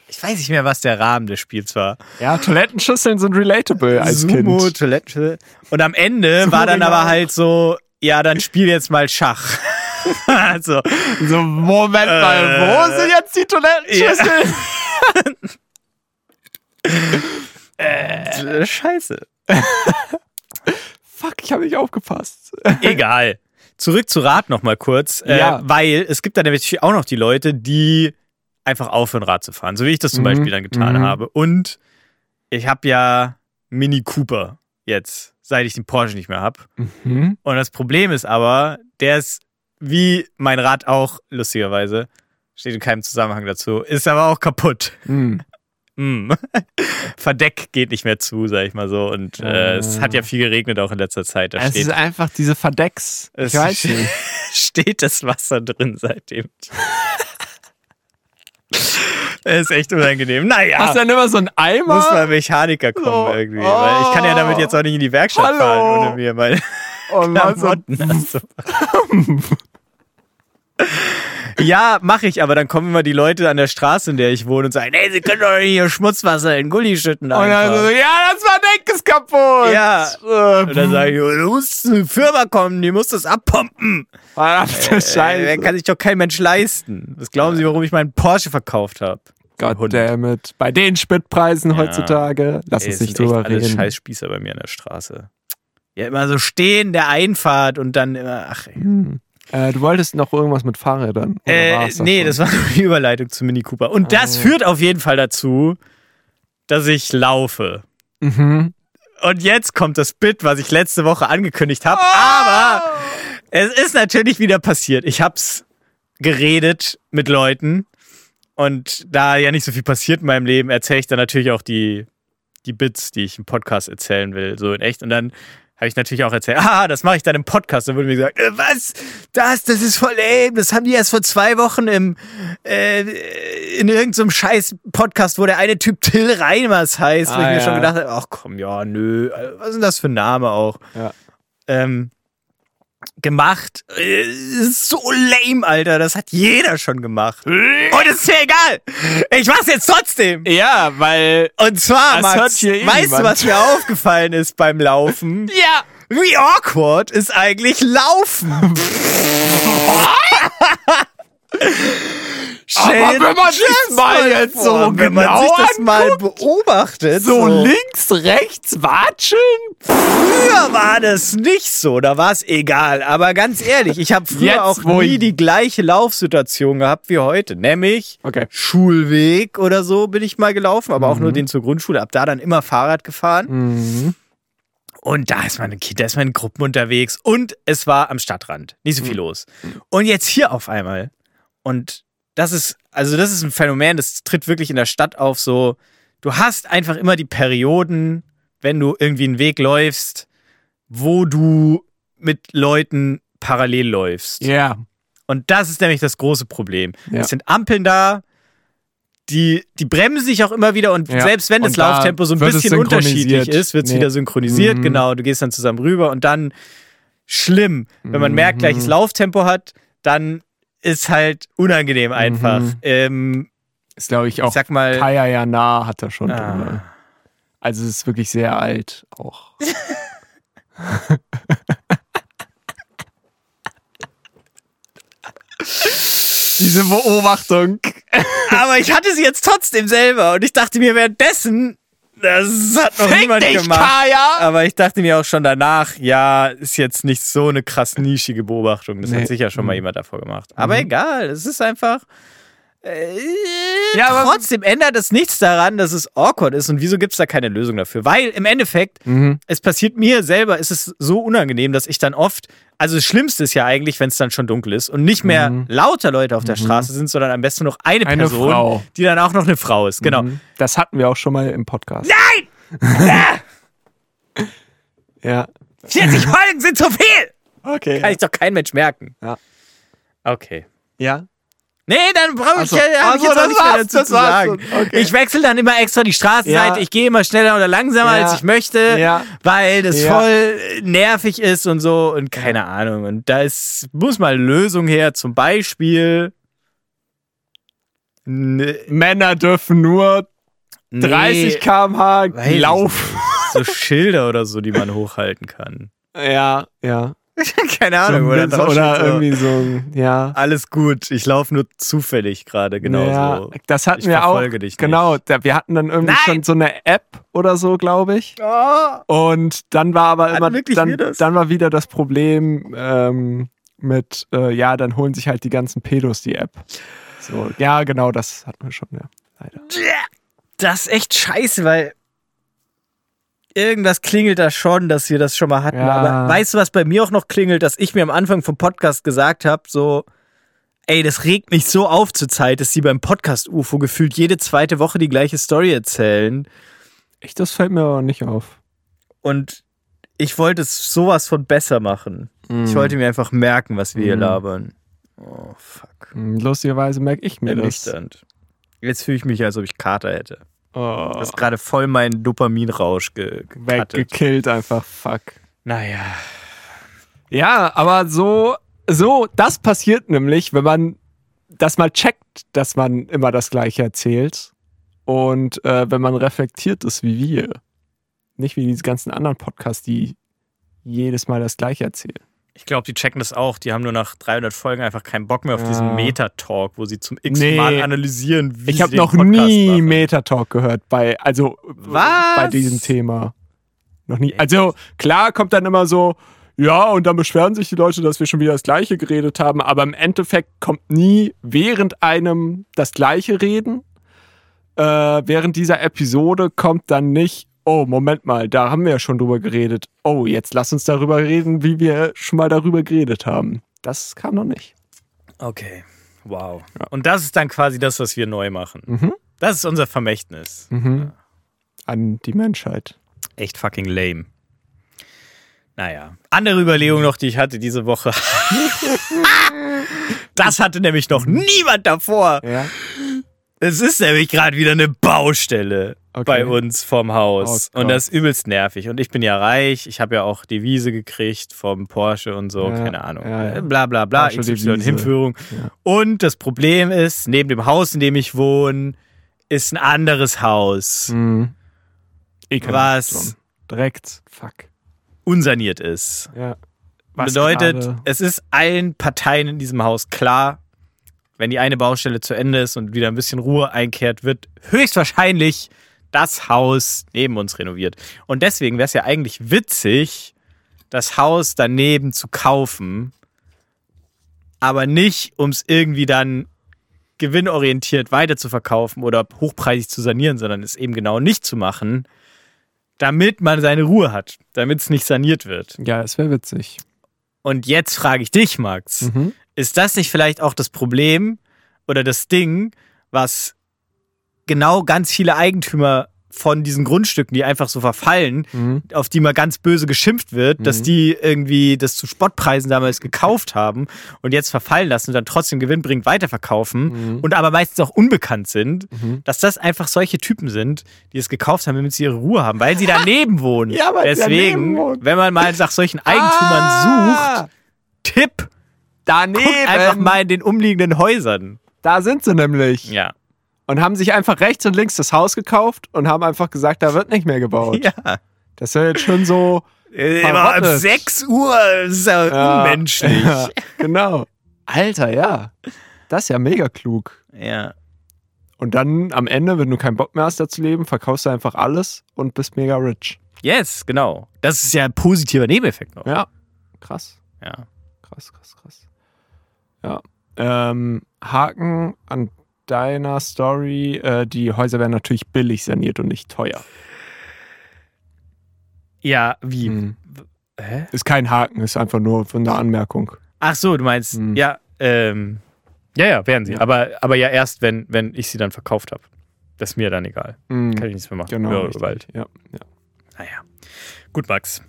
Ich weiß nicht mehr, was der Rahmen des Spiels war. Ja, Toilettenschüsseln sind relatable als Sumo, Kind. Toilettenschüssel. Und am Ende Sumo war dann aber halt so, ja, dann spiel jetzt mal Schach. also, So, Moment mal, Äh, wo sind jetzt die Toilettenschüsseln? äh, scheiße. Fuck, ich habe nicht aufgepasst. Egal. Zurück zu Rad noch mal kurz, äh, Ja. weil es gibt dann nämlich auch noch die Leute, die einfach aufhören, Rad zu fahren, so wie ich das zum Mhm. Beispiel dann getan Mhm. habe. Und ich habe ja Mini Cooper jetzt, seit ich den Porsche nicht mehr habe. Mhm. Und das Problem ist aber, der ist wie mein Rad auch, lustigerweise, steht in keinem Zusammenhang dazu, ist aber auch kaputt. Mhm. Mm. Verdeck geht nicht mehr zu, sag ich mal so. Und äh, es hat ja viel geregnet auch in letzter Zeit. Da Es steht ist einfach diese Verdecks. Es Ich weiß nicht. steht das Wasser drin seitdem. Es ist echt unangenehm. Naja, Hast du dann immer so einen Eimer? muss mal Mechaniker kommen So. irgendwie. Weil ich kann ja damit jetzt auch nicht in die Werkstatt Hallo. fahren, ohne mir meine so, Klamotten anzupacken. Ja, mache ich, aber dann kommen immer die Leute an der Straße, in der ich wohne und sagen, ey, sie können doch nicht hier Schmutzwasser in Gully schütten. Und dann so, Einfach. ja, das war ist kaputt. Ja. Äh, Und dann sage ich, oh, du musst eine Firma kommen, die muss das abpumpen. Verdammte Äh, Scheiße. kann sich doch kein Mensch leisten. Was glauben Sie, warum ich meinen Porsche verkauft habe? Goddammit. Bei den Spritpreisen heutzutage. Lass uns nicht drüber reden. Scheißspießer bei mir an der Straße. Ja, immer so stehen, der Einfahrt und dann immer, ach ey. Hm. Äh, du wolltest noch irgendwas mit Fahrrädern? Äh, das nee, schon? das war die Überleitung zu Mini Cooper. Und das Oh. führt auf jeden Fall dazu, dass ich laufe. Mhm. Und jetzt kommt das Bit, was ich letzte Woche angekündigt habe. Ah! Aber es ist natürlich wieder passiert. Ich hab's geredet mit Leuten. Und da ja nicht so viel passiert in meinem Leben, erzähle ich dann natürlich auch die, die Bits, die ich im Podcast erzählen will, so in echt. Und dann habe ich natürlich auch erzählt, ah, das mache ich dann im Podcast. Dann wurde mir gesagt, äh, was? Das, das ist voll lame. Das haben die erst vor zwei Wochen im, äh, in irgendeinem scheiß Podcast, wo der eine Typ Till Reiners heißt, wo Ah, ich mir ja. schon gedacht habe, ach komm, ja, nö, äh, was ist denn das für ein Name auch? Ja. Ähm, gemacht. Äh, ist so lame, Alter. Das hat jeder schon gemacht. Und es ist mir egal. Ich mach's jetzt trotzdem. Ja, weil. Und zwar, Max, eh weißt du, was mir aufgefallen ist beim Laufen? Ja! Wie awkward ist eigentlich Laufen? Stell Aber wenn man das mal jetzt so wenn man genau sich das mal beobachtet, So links, rechts watscheln? Früher war das nicht so, da war es egal. Aber ganz ehrlich, ich habe früher Jetzt, auch nie ich- die gleiche Laufsituation gehabt wie heute. Nämlich Okay. Schulweg oder so bin ich mal gelaufen, aber auch nur den zur Grundschule. Ab da dann immer Fahrrad gefahren. Mhm. Und da ist man ein Kind, da ist man in Gruppen unterwegs. Und es war am Stadtrand. Nicht so viel los. Und jetzt hier auf einmal. Und das ist, also das ist ein Phänomen, das tritt wirklich in der Stadt auf. So, du hast einfach immer die Perioden, wenn du irgendwie einen Weg läufst, wo du mit Leuten parallel läufst. Ja. Und das ist nämlich das große Problem. Ja. Es sind Ampeln da, die, die bremsen sich auch immer wieder und Ja. selbst wenn das Und da Lauftempo so ein bisschen unterschiedlich ist, wird es Nee. wieder synchronisiert. Mhm. Genau, du gehst dann zusammen rüber und dann schlimm. Wenn man merkt, Mhm. gleiches Lauftempo hat, dann ist halt unangenehm einfach. Mhm. Ähm, Ist, glaube ich, ich auch. sag mal, Kaya ja nah hat er schon. Ah. drin. Also, es ist wirklich sehr alt auch. Diese Beobachtung. aber ich hatte sie jetzt trotzdem selber und ich dachte mir währenddessen, das hat noch niemand gemacht. Kaya! Aber ich dachte mir auch schon danach, ja, ist jetzt nicht so eine krass nischige Beobachtung. Das Nee. hat sicher schon mal Mhm. jemand davor gemacht. Aber Mhm. egal, es ist einfach. Äh, Ja, aber- trotzdem ändert es nichts daran, dass es awkward ist. Und wieso gibt es da keine Lösung dafür? Weil im Endeffekt, Mhm. es passiert mir selber, ist es so unangenehm, dass ich dann oft. Also das Schlimmste ist ja eigentlich, wenn es dann schon dunkel ist und nicht mehr Mhm. lauter Leute auf der Straße sind, sondern am besten noch eine, Eine Person, Frau. die dann auch noch eine Frau ist. Genau. Mhm. Das hatten wir auch schon mal im Podcast. Ja. 40 Folgen sind zu viel! Okay. Kann ich doch kein Mensch merken. Ja. Okay. Ja. Nee, dann brauche ich, so. ja Ach ich jetzt auch nicht mehr dazu zu sagen. Okay. Ich wechsle dann immer extra die Straßenseite. Ja. Ich gehe immer schneller oder langsamer, Ja. als ich möchte, Ja. weil das voll nervig ist und so und keine Ahnung. Und da ist, muss mal eine Lösung her. Zum Beispiel ne, Männer dürfen nur 30 nee, km/h laufen. so Schilder oder so, die man hochhalten kann. Ja, ja. keine So Ahnung. ein oder so, irgendwie so, ein- ja. Alles gut, ich laufe nur zufällig gerade genau ja, so. das hatten Ich wir auch. dich nicht. Genau, da, wir hatten dann irgendwie Nein! schon so eine App oder so, glaube ich. Oh. Und dann war aber immer, dann, dann war wieder das Problem ähm, mit, äh, ja, dann holen sich halt die ganzen Pedos die App. So, ja, genau, das hatten wir schon, ja. Leider. Das ist echt scheiße, weil irgendwas klingelt da schon, dass wir das schon mal hatten. Ja. Aber weißt du, was bei mir auch noch klingelt, dass ich mir am Anfang vom Podcast gesagt habe, so, ey, das regt mich so auf zur Zeit, dass sie beim Podcast UFO gefühlt jede zweite Woche die gleiche Story erzählen. Echt, das fällt mir aber nicht auf. Und ich wollte es sowas von besser machen. Ich wollte mir einfach merken, was wir hier Mhm. labern. Oh, fuck. Hm, Lustigerweise merke ich mir das. Jetzt fühle ich mich, als ob ich Kater hätte. Oh, Das ist gerade voll mein Dopaminrausch ge gecuttet. weggekillt einfach, fuck. Naja. Ja, aber so, so, das passiert nämlich, wenn man dass man checkt, dass man immer das Gleiche erzählt. Und äh, wenn man reflektiert ist wie wir. Nicht wie diese ganzen anderen Podcasts, die jedes Mal das Gleiche erzählen. Ich glaube, die checken das auch. Die haben nur nach 300 Folgen einfach keinen Bock mehr auf Ja. diesen Meta-Talk, wo sie zum x Nee. Mal analysieren, wie Ich habe noch Podcast nie machen. Metatalk gehört bei, also Was? bei diesem Thema. Noch nie. Also klar kommt dann immer so, ja, und dann beschweren sich die Leute, dass wir schon wieder das Gleiche geredet haben, aber im Endeffekt kommt nie während einem das Gleiche reden. Äh, während dieser Episode kommt dann nicht, oh, Moment mal, da haben wir ja schon drüber geredet. Oh, jetzt lass uns darüber reden, wie wir schon mal darüber geredet haben. Das kam noch nicht. Okay, wow. Und das ist dann quasi das, was wir neu machen. Mhm. Das ist unser Vermächtnis. Mhm. An die Menschheit. Echt fucking lame. Naja, andere Überlegung noch, die ich hatte diese Woche. das hatte nämlich noch niemand davor. Ja. Es ist nämlich gerade wieder eine Baustelle Okay. bei uns vorm Haus. Oh und das ist übelst nervig. Und ich bin ja reich. Ich habe ja auch Devise gekriegt vom Porsche und so. Ja, Keine Ahnung. ja, ja. Bla bla bla. Hinführung. Ja. Und das Problem ist, neben dem Haus, in dem ich wohne, ist ein anderes Haus, Mhm. Was? Direkt. Fuck. unsaniert ist. Ja. Bedeutet, gerade- es ist allen Parteien in diesem Haus klar, wenn die eine Baustelle zu Ende ist und wieder ein bisschen Ruhe einkehrt, wird höchstwahrscheinlich das Haus neben uns renoviert. Und deswegen wäre es ja eigentlich witzig, das Haus daneben zu kaufen, aber nicht, um es irgendwie dann gewinnorientiert weiter zu verkaufen oder hochpreisig zu sanieren, sondern es eben genau nicht zu machen, damit man seine Ruhe hat, damit es nicht saniert wird. Ja, es wäre witzig. Und jetzt frage ich dich, Max, Mhm. ist das nicht vielleicht auch das Problem oder das Ding, was genau ganz viele Eigentümer von diesen Grundstücken, die einfach so verfallen, Mhm. auf die mal ganz böse geschimpft wird, dass Mhm. die irgendwie das zu Spottpreisen damals gekauft haben und jetzt verfallen lassen und dann trotzdem gewinnbringend weiterverkaufen Mhm. und aber meistens auch unbekannt sind, Mhm. dass das einfach solche Typen sind, die es gekauft haben, damit sie ihre Ruhe haben, weil sie daneben wohnen. Ja, weil sie daneben Deswegen, wohnen. wenn man mal nach solchen Eigentümern Ah, sucht, Tipp, Daneben. guckt einfach mal in den umliegenden Häusern. Da sind sie nämlich. Ja. Und haben sich einfach rechts und links das Haus gekauft und haben einfach gesagt, da wird nicht mehr gebaut. Ja. Das wäre jetzt schon so. Äh, Immer um Verrottet. 6 Uhr, das ist ja, Ja, unmenschlich. Ja, genau. Alter, ja. Das ist ja mega klug. Ja. Und dann am Ende, wenn du keinen Bock mehr hast, da zu leben, verkaufst du einfach alles und bist mega rich. Yes, genau. Das ist ja ein positiver Nebeneffekt noch. Ja. Krass. Ja. Krass, krass, krass. Ja. Ähm, Haken an deiner Story. Äh, die Häuser werden natürlich billig saniert und nicht teuer. Ja, wie? Mhm. Hä? Ist kein Haken, ist einfach nur von der Anmerkung. Ach so, du meinst, Mhm. ja, ähm, ja, ja, werden sie. Ja. Aber, aber ja erst, wenn, wenn ich sie dann verkauft habe. Das ist mir dann egal. Mhm. Kann ich nichts mehr machen. Genau. Gewalt. Ja, ja. Naja. Gut, Max.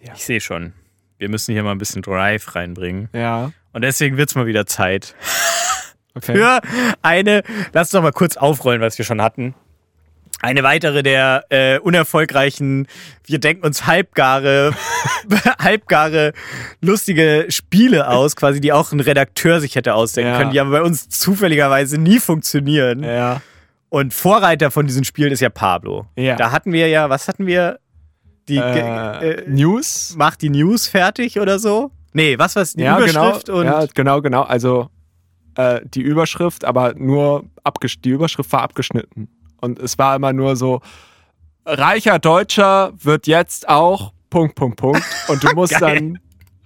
Ja. Ich sehe schon. Wir müssen hier mal ein bisschen Drive reinbringen. ja. Und deswegen wird es mal wieder Zeit Okay. für eine, lass uns doch mal kurz aufrollen, was wir schon hatten. Eine weitere der äh, unerfolgreichen, wir denken uns halbgare, halbgare, lustige Spiele aus, quasi, die auch ein Redakteur sich hätte ausdenken Ja. können, die aber bei uns zufälligerweise nie funktionieren. Ja. Und Vorreiter von diesen Spielen ist ja Pablo. Ja. Da hatten wir ja, was hatten wir? Die Äh, äh, News. macht die News fertig oder so? Nee, was war's? Die ja, Überschrift genau. und ja, genau, genau. Also äh, die Überschrift, aber nur abgesch die Überschrift war abgeschnitten. Und es war immer nur so, reicher Deutscher wird jetzt auch Punkt, Punkt, Punkt. Und du musst dann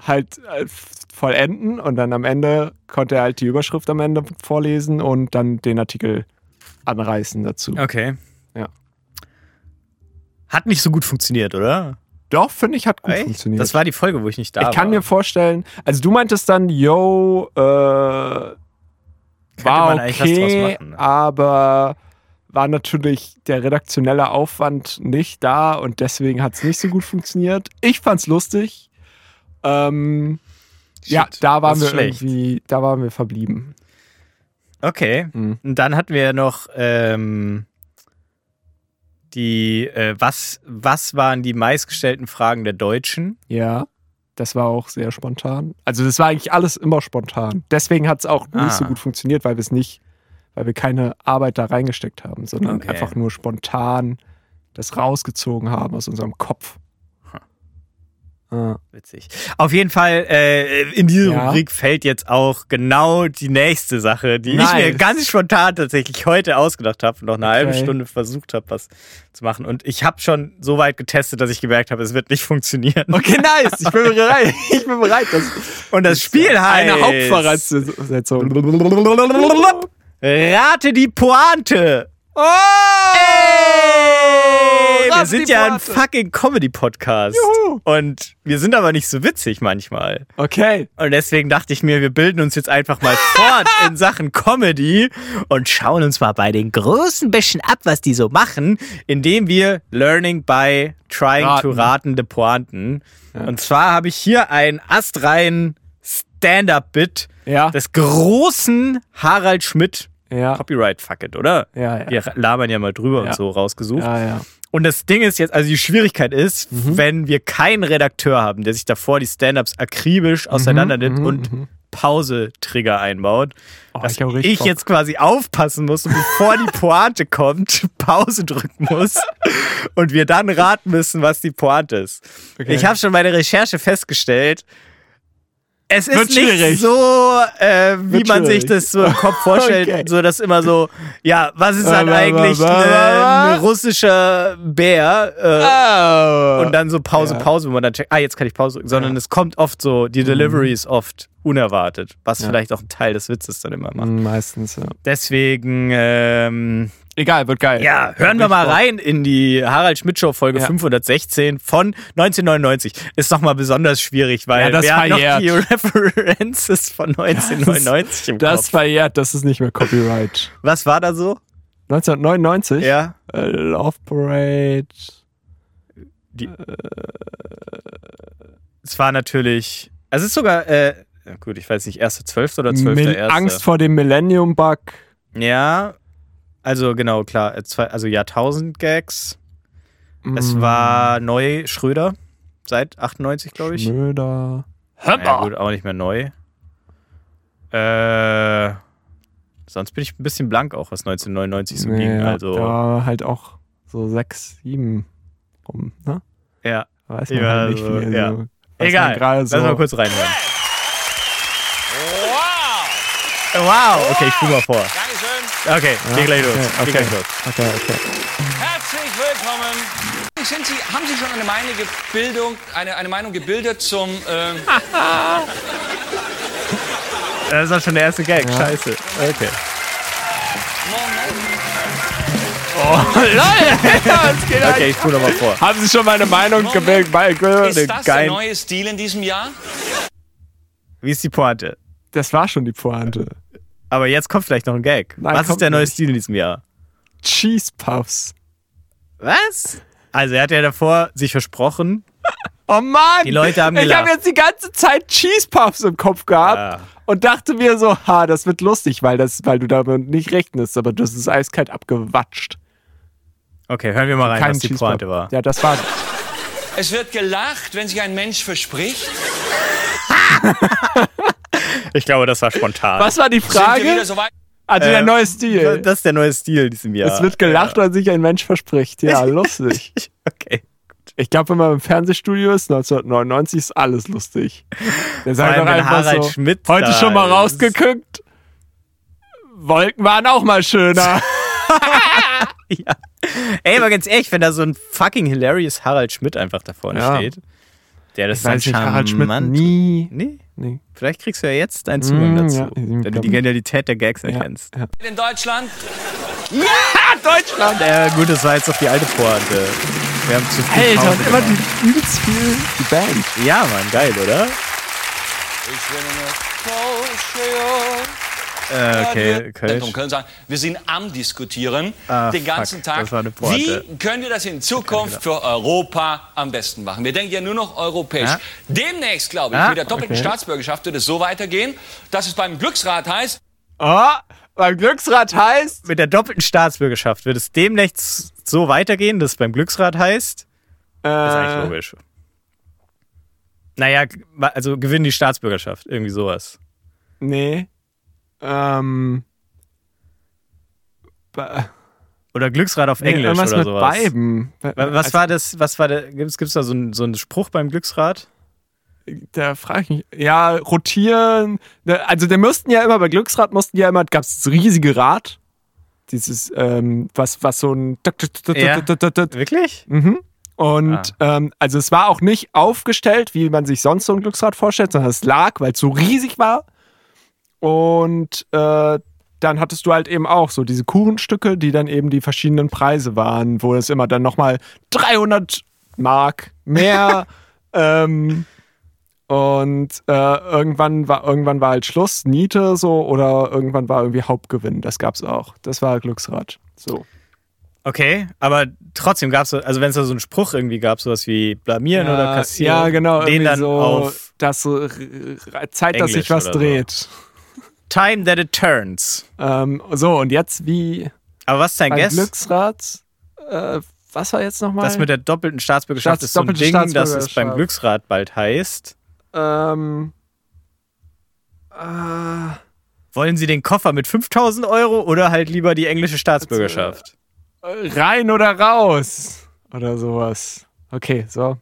halt äh, vollenden und dann am Ende konnte er halt die Überschrift am Ende vorlesen und dann den Artikel anreißen dazu. Okay. Ja. Hat nicht so gut funktioniert, oder? Doch, finde ich, hat gut Echt? funktioniert. Das war die Folge, wo ich nicht da ich war. kann mir vorstellen, also du meintest dann, yo, äh, war okay, machen, ne? aber war natürlich der redaktionelle Aufwand nicht da und deswegen hat es nicht so gut funktioniert. Ich fand's lustig. Ähm, ja, da waren wir schlecht. irgendwie, da waren wir verblieben. Okay. Mhm. Und dann hatten wir noch ähm, die, äh, was, was waren die meistgestellten Fragen der Deutschen? Ja. Das war auch sehr spontan. Also das war eigentlich alles immer spontan. Deswegen hat es auch Ah. nicht so gut funktioniert, weil wir es nicht, weil wir keine Arbeit da reingesteckt haben, sondern Okay. einfach nur spontan das rausgezogen haben aus unserem Kopf. Ah. Witzig. Auf jeden Fall, äh, in diese Ja. Rubrik fällt jetzt auch genau die nächste Sache, die ich Nice. mir ganz spontan tatsächlich heute ausgedacht habe und noch eine halbe Okay. Stunde versucht habe, was zu machen. Und ich habe schon so weit getestet, dass ich gemerkt habe, es wird nicht funktionieren. Okay, nice. Ich bin bereit. Ich bin bereit. Das Und das Spiel heißt eine Hauptvoraussetzung. Rate die Pointe. Oh! Ey, wir sind ja ein fucking Comedy-Podcast. Und wir sind aber nicht so witzig manchmal. Okay. Und deswegen dachte ich mir, wir bilden uns jetzt einfach mal fort in Sachen Comedy und schauen uns mal bei den Großen bisschen ab, was die so machen, indem wir Learning by Trying to Raten. ratende Pointen. Und zwar habe ich hier ein astrein Stand-Up-Bit Ja. des großen Harald Schmidt Ja. Copyright Fuck it, oder? Ja, ja. Wir labern ja mal drüber Ja. und so rausgesucht. Ja, ja. Und das Ding ist jetzt, also die Schwierigkeit ist, Mhm. wenn wir keinen Redakteur haben, der sich davor die Stand-Ups akribisch auseinander nimmt mhm, und Pause-Trigger einbaut, Oh, dass ich ich, jetzt quasi aufpassen muss und bevor die Pointe kommt, Pause drücken muss und wir dann raten müssen, was die Pointe ist. Okay. Ich habe schon bei der Recherche festgestellt, es ist nicht so, äh, wie Wird man sich schwierig. das so im Kopf vorstellt, Okay. so dass immer so, ja, was ist dann ba, eigentlich ein russischer Bär? Äh, Oh. und dann so Pause, Ja. Pause, wo man dann checkt, ah, jetzt kann ich Pause drücken, sondern es kommt oft so, die Delivery ist oft unerwartet, was Ja. vielleicht auch ein Teil des Witzes dann immer macht. Mm, Meistens, ja. Deswegen, ähm, Egal, wird geil. ja, hören wir mal Bock. rein in die Harald Schmidt Show Folge Ja. 516 von 1999. Ist nochmal besonders schwierig, weil Ja, das wir haben noch verjährt. die References von 1999 im Das Kopf. verjährt, das ist nicht mehr Copyright. Was war da so? 1999? Ja. Äh, Love Parade. Es war natürlich, also es ist sogar, äh, gut, ich weiß nicht, 1.12. oder 12.1. Mil Angst vor dem Millennium Bug. Ja, also genau, klar, äh, zwei, also Jahrtausend-Gags. Es Mm, war neu Schröder, seit 98, glaube ich. Schröder. Ja, gut, auch nicht mehr neu. Äh, sonst bin ich ein bisschen blank auch, was 1999 so ging. Ja, Also, Da war halt auch so sechs, sieben rum, ne? ja. Weiß man Ja, halt nicht so, viel. ja. So, Egal, gerade lass so. mal kurz reinhören. Wow! Okay, ich spule mal vor. Okay, Ja, geh gleich los. okay, okay. gleich los. Okay, okay. Herzlich willkommen. Sind Sie, haben Sie schon eine Meinung, Bildung, eine, eine Meinung gebildet zum... Ähm, Das war schon der erste Gag. Scheiße. Okay. Was geht Okay, ich spule nochmal vor. Haben Sie schon meine Meinung? Bei, ist das der geil- neue Stil in diesem Jahr? Wie ist die Pointe? das war schon die Pointe. Aber jetzt kommt vielleicht noch ein Gag. Nein, Was ist der neue nicht. Stil in diesem Jahr? Cheese Puffs. Was? Also er hat ja davor sich versprochen. Oh Mann! Die Leute haben Ich gelacht. habe jetzt die ganze Zeit Cheese Puffs im Kopf gehabt Ja. und dachte mir so, ha, das wird lustig, weil, das, weil du damit nicht rechnest, aber das ist eiskalt abgewatscht. Okay, hören wir mal rein, was die Pointe war. Ja, das war. Es wird gelacht, wenn sich ein Mensch verspricht. Ich glaube, das war spontan. Was war die Frage? so weit? Also der Ähm, neue Stil. Das ist der neue Stil in diesem Jahr. es wird gelacht, wenn sich ein Mensch verspricht. Ja, lustig. Okay. Ich glaube, wenn man im Fernsehstudio ist, 1999 ist alles lustig. Der allem, sagt doch wenn einfach Harald so, Schmidt heute schon mal rausgeguckt. Wolken waren auch mal schöner. Ja. Ey, aber ganz ehrlich, wenn da so ein fucking hilarious Harald Schmidt einfach da vorne Ja. steht, der das Ich weiß nicht, Harald Schmidt nie. Nee, Nee. vielleicht kriegst du ja jetzt einen Zugang Mm, dazu, ja, wenn du die Genialität der Gags Ja, erkennst. ja. In Deutschland? Deutschland! Ja, gut, das war jetzt doch die alte Pointe. Wir haben zu viel Alter, Pause und immer gemacht. die übelst viel die Band. Ja, Mann, geil, oder? Ich bin in Äh, okay, Kölsch. Köln sagen, wir sind am Diskutieren Ah, den ganzen fuck, Tag. das war eine Pointe. Wie können wir das in Zukunft für Europa am besten machen? Wir denken ja nur noch europäisch. Ja. Demnächst, glaube ich, Ah, mit der doppelten okay. Staatsbürgerschaft wird es so weitergehen, dass es beim Glücksrad heißt, Oh, beim Glücksrad heißt. Mit der doppelten Staatsbürgerschaft wird es demnächst so weitergehen, dass es beim Glücksrad heißt. Äh, Das ist eigentlich logisch. Naja, also gewinnen die Staatsbürgerschaft, irgendwie sowas. Nee. Ähm. Oder Glücksrad auf nee, Englisch irgendwas oder mit sowas. Beiden. Wa- Was war das, was war der, gibt's, gibt's da so einen so einen Spruch beim Glücksrad? Da frage ich mich, ja, rotieren. Da- Also, der mussten ja immer, bei Glücksrad mussten ja immer, gab es das riesige Rad. Dieses, ähm, was, was so ein. Ja. Wirklich? Mhm. Und Ah. ähm, also es war auch nicht aufgestellt, wie man sich sonst so ein Glücksrad vorstellt, sondern es lag, weil es so riesig war. Und äh, dann hattest du halt eben auch so diese Kuchenstücke, die dann eben die verschiedenen Preise waren, wo es immer dann nochmal 300 Mark mehr. ähm, und äh, irgendwann war irgendwann war halt Schluss, Niete so oder irgendwann war irgendwie Hauptgewinn. Das gab's auch. Das war Glücksrad. So. Okay, aber trotzdem gab es, also wenn es da so einen Spruch irgendwie gab, sowas wie blamieren oder kassieren, Ja, genau. den dann so, auf dass Zeit, dass sich Englisch was oder so. Time that it turns. Ähm, so, und jetzt wie Aber was ist dein Guess? Glücksrad. Äh, was war jetzt nochmal? Das mit der doppelten Staatsbürgerschaft Staats- ist so ein Ding, dass es beim Glücksrad bald heißt. ähm, äh, Wollen Sie den Koffer mit 5000 Euro oder halt lieber die englische Staatsbürgerschaft? rein oder raus? Oder sowas. Okay, so.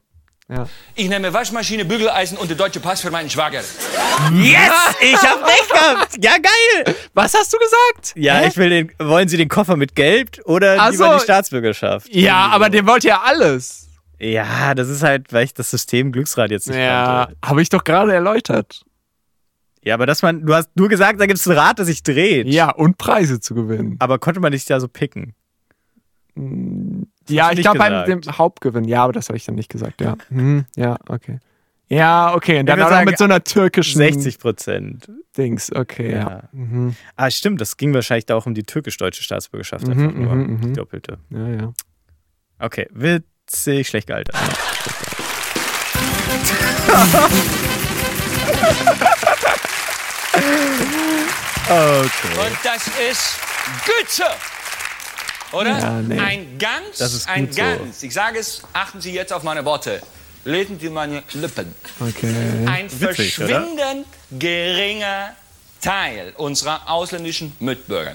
Ja. Ich nehme Waschmaschine, Bügeleisen und den deutschen Pass für meinen Schwager. Yes! Ich hab recht gehabt! Ja, geil! Was hast du gesagt? Ja, Hä? ich will den. Wollen Sie den Koffer mit Geld oder Ach lieber so. die Staatsbürgerschaft? Ja, aber dem wollt ihr alles. Ja, das ist halt, weil ich das System Glücksrad jetzt nicht Ja, habe ich doch gerade erläutert. Ja, aber dass man, du hast nur gesagt, da gibt es ein Rad, das sich dreht. Ja, und Preise zu gewinnen. Aber konnte man nicht da so picken? Ja, du ich glaube beim dem Hauptgewinn. Ja, aber das habe ich dann nicht gesagt. Ja, mhm. ja, okay. Ja, okay. Und dann auch sagen, mit so einer türkischen 60 Prozent. Dings. Okay, ja. Ja. Mhm. Ah, stimmt, das ging wahrscheinlich da auch um die türkisch-deutsche Staatsbürgerschaft. Mhm, Einfach nur mhm, die mhm. doppelte. Ja, ja. Okay, witzig, schlecht gealtert. okay. Und das ist Güte. Oder? Ja, nee. Ein ist ein gut so. Ich sage es, achten Sie jetzt auf meine Worte. Lesen Sie meine Lippen. Okay. Ein Witzig, oder? verschwindend geringer Teil unserer ausländischen Mitbürger.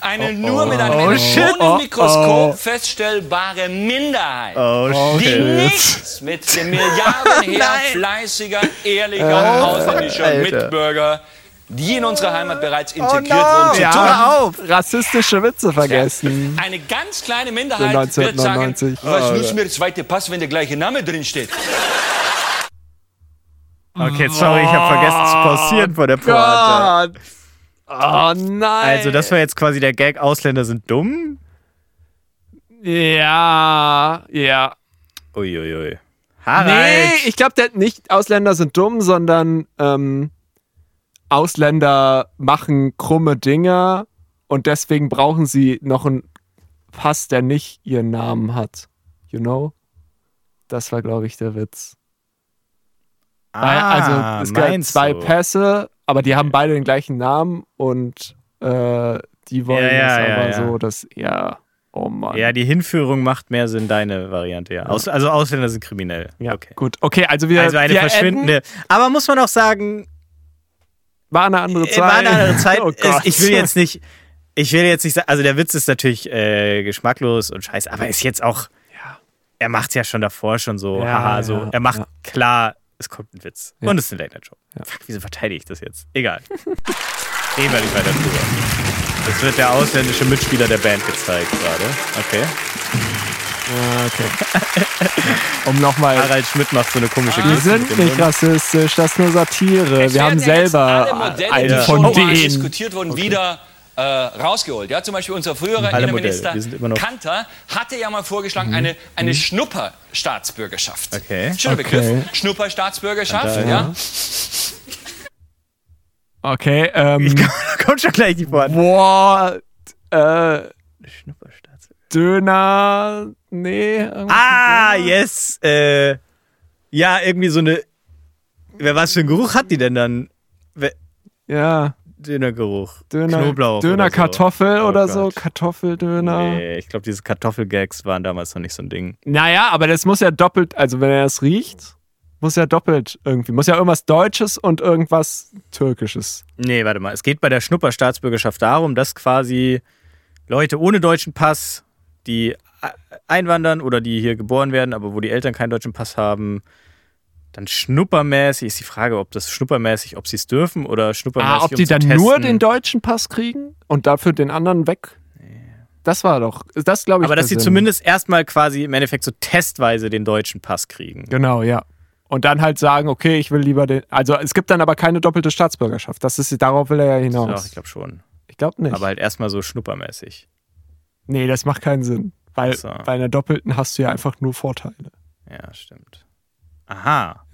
Eine nur mit einem Oh. Elektronenmikroskop Oh, oh. feststellbare Minderheit. Oh, die nichts mit dem Milliardenheer fleißiger, ehrlicher ausländischer Alter. Mitbürger, die in unsere Heimat bereits integriert no. wurden, Ja. haben. auf! Rassistische Witze vergessen. Eine ganz kleine Minderheit wird sagen, 1999. was nützt mir der zweite Pass, wenn der gleiche Name drin steht? Okay, sorry, ich habe vergessen zu pausieren vor der Pointe. Gott. Oh nein. Also, das war jetzt quasi der Gag, Ausländer sind dumm? Ja, ja. Uiuiui. Harald! Nee, ich glaube, der nicht Ausländer sind dumm, sondern ähm, Ausländer machen krumme Dinge und deswegen brauchen sie noch einen Pass, der nicht ihren Namen hat. You know? Das war, glaube ich, der Witz. Weil, also es gab Ah, zwei du? Pässe, aber die haben beide den gleichen Namen und äh, die wollen Ja, ja, es ja, aber so, dass, ja, oh Mann. Ja, die Hinführung macht mehr Sinn, deine Variante, ja. Aus, also Ausländer sind kriminell. Ja, okay. gut. Okay, also wir, Also eine verschwindende. enden- Aber muss man auch sagen, war eine andere Zeit. äh, war eine andere Zeit. Oh Es- ich will jetzt nicht, ich will jetzt nicht sagen, also der Witz ist natürlich äh, geschmacklos und scheiße, aber ist jetzt auch, Ja. er macht es ja schon davor schon so, Ja, haha, so, ja, er macht klar, es kommt ein Witz. Und es ist eine Late Night Show. Fuck, wieso verteidige ich das jetzt? Egal. Reden wir nicht weiter drüber. Das wird der ausländische Mitspieler der Band gezeigt gerade. Okay. Ja, okay. um nochmal. Harald Schmidt macht so eine komische Die Geste mit sind dem nicht Mund. rassistisch, das ist nur Satire. Es Wir haben ja selber einen die von mal denen. diskutiert wurden, wieder äh, rausgeholt. Ja, zum Beispiel unser früherer Alle Innenminister wir Mhm. Kanter hatte ja mal vorgeschlagen, eine, eine Schnupperstaatsbürgerschaft. Okay. Schöner Okay. Begriff. Schnupperstaatsbürgerschaft, ja. Okay, ähm. Kommt schon gleich die Worte. Boah, äh, Schnupperstaats. Döner. Nee. Ah, yes. Äh, ja, irgendwie so eine. Wer was für einen Geruch hat die denn dann? Wer- Ja, Dönergeruch. Döner. Knoblauch. Döner oder so. Oh oder so. Kartoffeldöner. Nee, ich glaube, diese Kartoffelgags waren damals noch nicht so ein Ding. Naja, aber das muss ja doppelt, also wenn er es riecht, Muss ja doppelt irgendwie. Muss ja irgendwas Deutsches und irgendwas Türkisches. Nee, warte mal. Es geht bei der Schnupperstaatsbürgerschaft darum, dass quasi Leute ohne deutschen Pass, die einwandern oder die hier geboren werden, aber wo die Eltern keinen deutschen Pass haben, dann schnuppermäßig ist die Frage, ob das schnuppermäßig, ob sie es dürfen oder schnuppermäßig. Ah, ob um die dann testen. nur den deutschen Pass kriegen und dafür den anderen weg? Das war doch, das glaube ich. Aber dass sie zumindest erstmal quasi im Endeffekt so testweise den deutschen Pass kriegen. Genau, ja. Und dann halt sagen, okay, ich will lieber den. Also es gibt dann aber keine doppelte Staatsbürgerschaft. Das ist, darauf will er ja hinaus. Doch, ich glaube schon. ich glaube nicht. Aber halt erstmal so schnuppermäßig. nee, das macht keinen Sinn. Weil so. bei einer doppelten hast du ja einfach nur Vorteile. Ja, stimmt. Aha.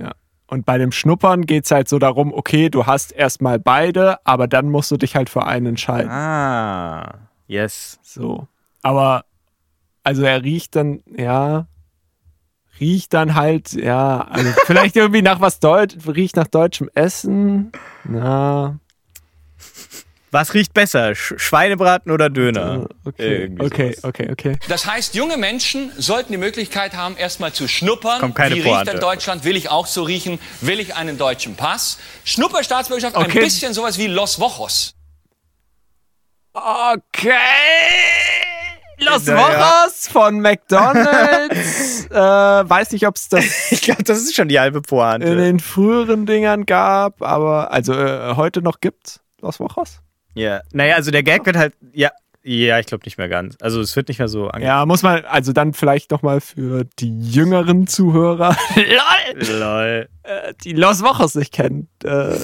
Und bei dem Schnuppern geht es halt so darum, okay, du hast erstmal beide, aber dann musst du dich halt für einen entscheiden. Ah. Yes. So. Aber, also er riecht dann, ja, riecht dann halt, ja, also vielleicht irgendwie nach was Deutsch, riecht nach deutschem Essen. Na, Was riecht besser? Sch Schweinebraten oder Döner? okay, Irgendwie okay, okay, okay. Das heißt, junge Menschen sollten die Möglichkeit haben, erstmal zu schnuppern. Kommt keine Wie riecht Pointe. denn Deutschland? Will ich auch so riechen? Will ich einen deutschen Pass? Schnupperstaatsbürgerschaft, Okay. ein bisschen sowas wie Los Vojos. Okay. Los Naja. Vojos von McDonalds. äh, weiß nicht, ob es das Ich glaube, das ist schon die halbe Pointe. in den früheren Dingern gab, aber also äh, heute noch gibt. Los Vojos? Ja. Naja, also der Gag wird halt. Ja. Ja, ich glaube nicht mehr ganz. Also es wird nicht mehr so ange Ja, muss man, also dann vielleicht nochmal für die jüngeren Zuhörer, lol, Lol. äh, die Los Vojos nicht kennen. Äh,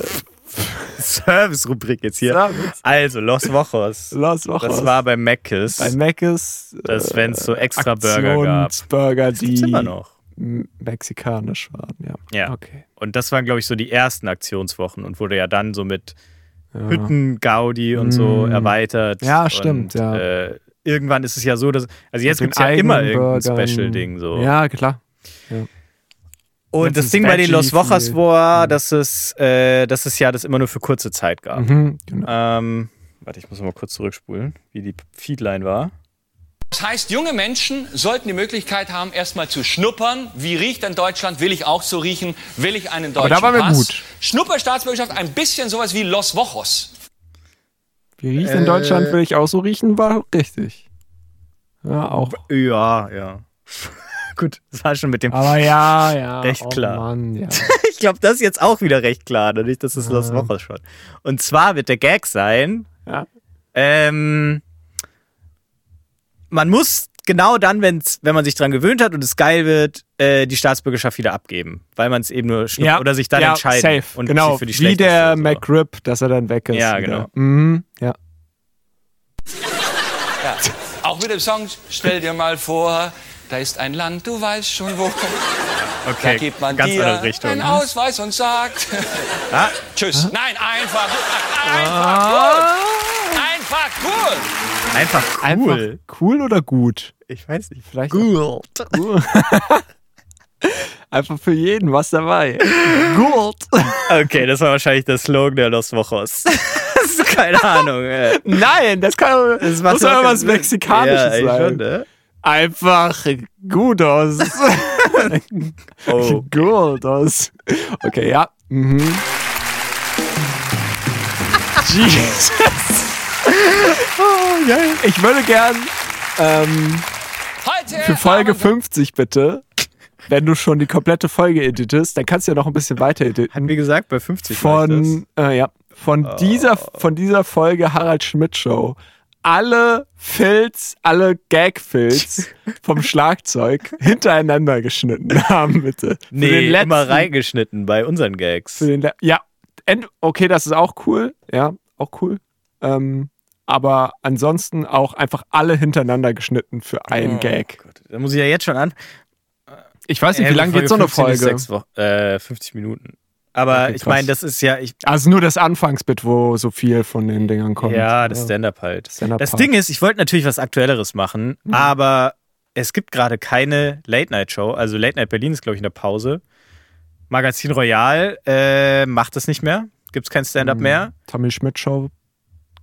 Service-Rubrik jetzt hier. Service. Also, Los Vojos. Los Vojos. Das war bei Mc's. bei Mc's. Das, wenn es so extra Burger gab. Burger, Das die immer noch. mexikanisch waren, ja. Ja. Okay. Und das waren, glaube ich, so die ersten Aktionswochen und wurde ja dann so mit Ja. Hütten, Gaudi und so Mm. erweitert. Ja, stimmt, und, ja. Äh, irgendwann ist es ja so, dass. Also jetzt gibt es ja immer irgendein. Special-Ding so. Ja, klar. Und Jetzt das ist Ding bei den Los viel. war, dass es, äh, dass es ja das immer nur für kurze Zeit gab. Mhm, genau. Ähm, warte, ich muss mal kurz zurückspulen, wie die Feedline war. Das heißt, junge Menschen sollten die Möglichkeit haben, erstmal zu schnuppern. Wie riecht denn Deutschland? Will ich auch so riechen? Will ich einen Aber deutschen da waren wir Pass? gut. Schnupperstaatsbürgerschaft, ein bisschen sowas wie Los Vojos. Wie riecht Äh. in Deutschland, will ich auch so riechen, war richtig. Ja, auch. Ja, ja. Gut, das war schon mit dem. Aber ja, ja. Recht oh klar. Mann, ja. Ich glaube, das ist jetzt auch wieder recht klar, dadurch, dass es Los Vojos schon. Und zwar wird der Gag sein, ja. ähm, man muss genau dann, wenn's, wenn man sich dran gewöhnt hat und es geil wird, äh, die Staatsbürgerschaft wieder abgeben, weil man es eben nur schnupp ja. oder sich dann ja, entscheiden Safe. und genau. für die Wie der so. McRib, dass er dann weg ist. Ja, genau. Mhm, ja. Auch mit dem Song, stell dir mal vor, da ist ein Land, du weißt schon wo. Da Okay, gibt man ganz dir andere Richtung. einen Ausweis und sagt Ah, Tschüss. Nein, einfach. Einfach gut. Einfach gut. Einfach Einfach cool. cool oder gut? Ich weiß nicht. Vielleicht Cool. Einfach für jeden was dabei. gut. Okay, das war wahrscheinlich der Slogan der Los Vojos. Keine Ahnung. Äh. Nein, das kann Das muss doch Sinn. Mexikanisches ja, sein. Schon, ne? Einfach gut aus. Oh. gut aus. Okay, ja. Mhm. Jesus. oh, geil. Ich würde gern ähm, Heute für Folge haben wir- 50 bitte, wenn du schon die komplette Folge editest, dann kannst du ja noch ein bisschen weiter editen. Wie gesagt, bei 50 war ich Von, äh, ja, von, dieser, von dieser Folge Harald Schmidt Show alle Filz, alle Gag-Filz vom Schlagzeug hintereinander geschnitten haben, bitte. Für Nee, letzten, immer reingeschnitten bei unseren Gags. Für den Le ja, end okay, das ist auch cool. Ja, auch cool. Ähm, aber ansonsten auch einfach alle hintereinander geschnitten für einen Gag. Oh Gott, da muss ich ja jetzt schon an. Ich weiß nicht, Äh, wie lange geht so eine 15 ist Folge? äh, 50 Minuten. Aber Okay, ich meine, das ist ja, Also nur das Anfangsbit, wo so viel von den Dingern kommt. ja, das Stand-up halt. Stand-up Das Part. Ding ist, ich wollte natürlich was Aktuelleres machen, aber es gibt gerade keine Late-Night-Show. Also Late-Night Berlin ist, glaube ich, in der Pause. Magazin Royal äh, macht das nicht mehr. Gibt es kein Stand-up mehr. Tommy Schmidt Show,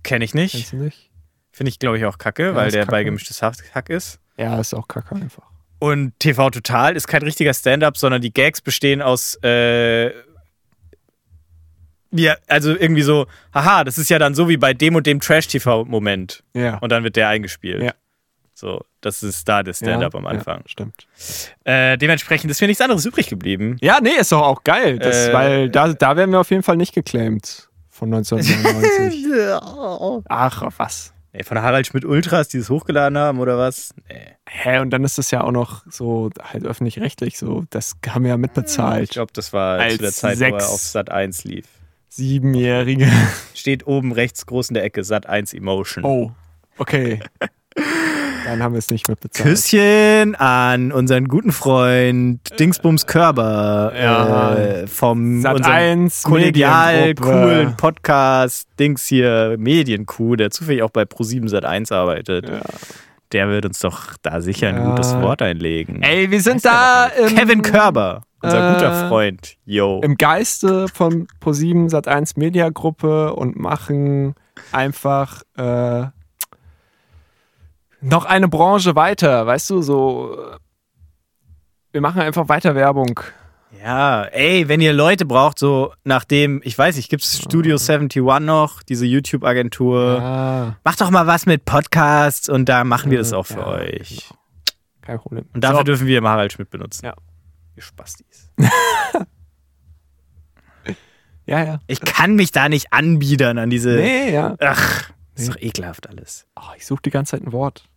Kenne ich kennst nicht. du nicht? Finde ich, glaube ich, auch kacke, weil ist der kacke. bei gemischtes Hack ist. Ja, ist auch kacke einfach. Und TV Total ist kein richtiger Stand-up, sondern die Gags bestehen aus äh, ja, also irgendwie so, haha, das ist ja dann so wie bei dem und dem Trash-TV-Moment. Ja. Und dann wird der eingespielt. Ja. So, das ist da der Stand-up am Anfang. Ja, stimmt. Äh, dementsprechend ist mir nichts anderes übrig geblieben. Ja, nee, ist doch auch geil. Das, Äh, weil da, da werden wir auf jeden Fall nicht geclaimed. Von 1999. Ach, was? Nee, von Harald Schmidt Ultras, die das hochgeladen haben oder was? Nee. Hä, und dann ist das ja auch noch so halt öffentlich-rechtlich so. Das haben wir ja Ich mitbezahlt. glaube, das war Als zu der Zeit, wo er sechs- auf Sat 1 lief. Siebenjährige. Steht oben rechts groß in der Ecke, Sat 1 Emotion. Oh, okay. Dann haben wir es nicht mitbezahlt. Küsschen an unseren guten Freund Dingsbums Körber Ja. äh, vom Sat. unserem 1 kollegial coolen Podcast Dings hier Medienkuh, der zufällig auch bei Pro7 Sat 1 arbeitet. Ja. Der wird uns doch da sicher ein Ja. gutes Wort einlegen. Ey, wir sind da im, Kevin Körber, unser äh, guter Freund. Yo. im Geiste von Pro7 Sat1 Media Gruppe und machen einfach äh, noch eine Branche weiter, weißt du, so äh, wir machen einfach weiter Werbung. Ja, ey, wenn ihr Leute braucht, so nachdem, ich weiß nicht, gibt es Studio 71 noch, diese YouTube-Agentur? Ja, Macht doch mal was mit Podcasts und da machen wir das auch für Ja, euch. kein Problem. Und dafür So. dürfen wir Harald Schmidt benutzen. Ja. Ihr Spastis. Ja, ja. Ich kann mich da nicht anbiedern an diese. Nee, ja. Ach, ist doch ekelhaft alles. Oh, ich suche die ganze Zeit ein Wort.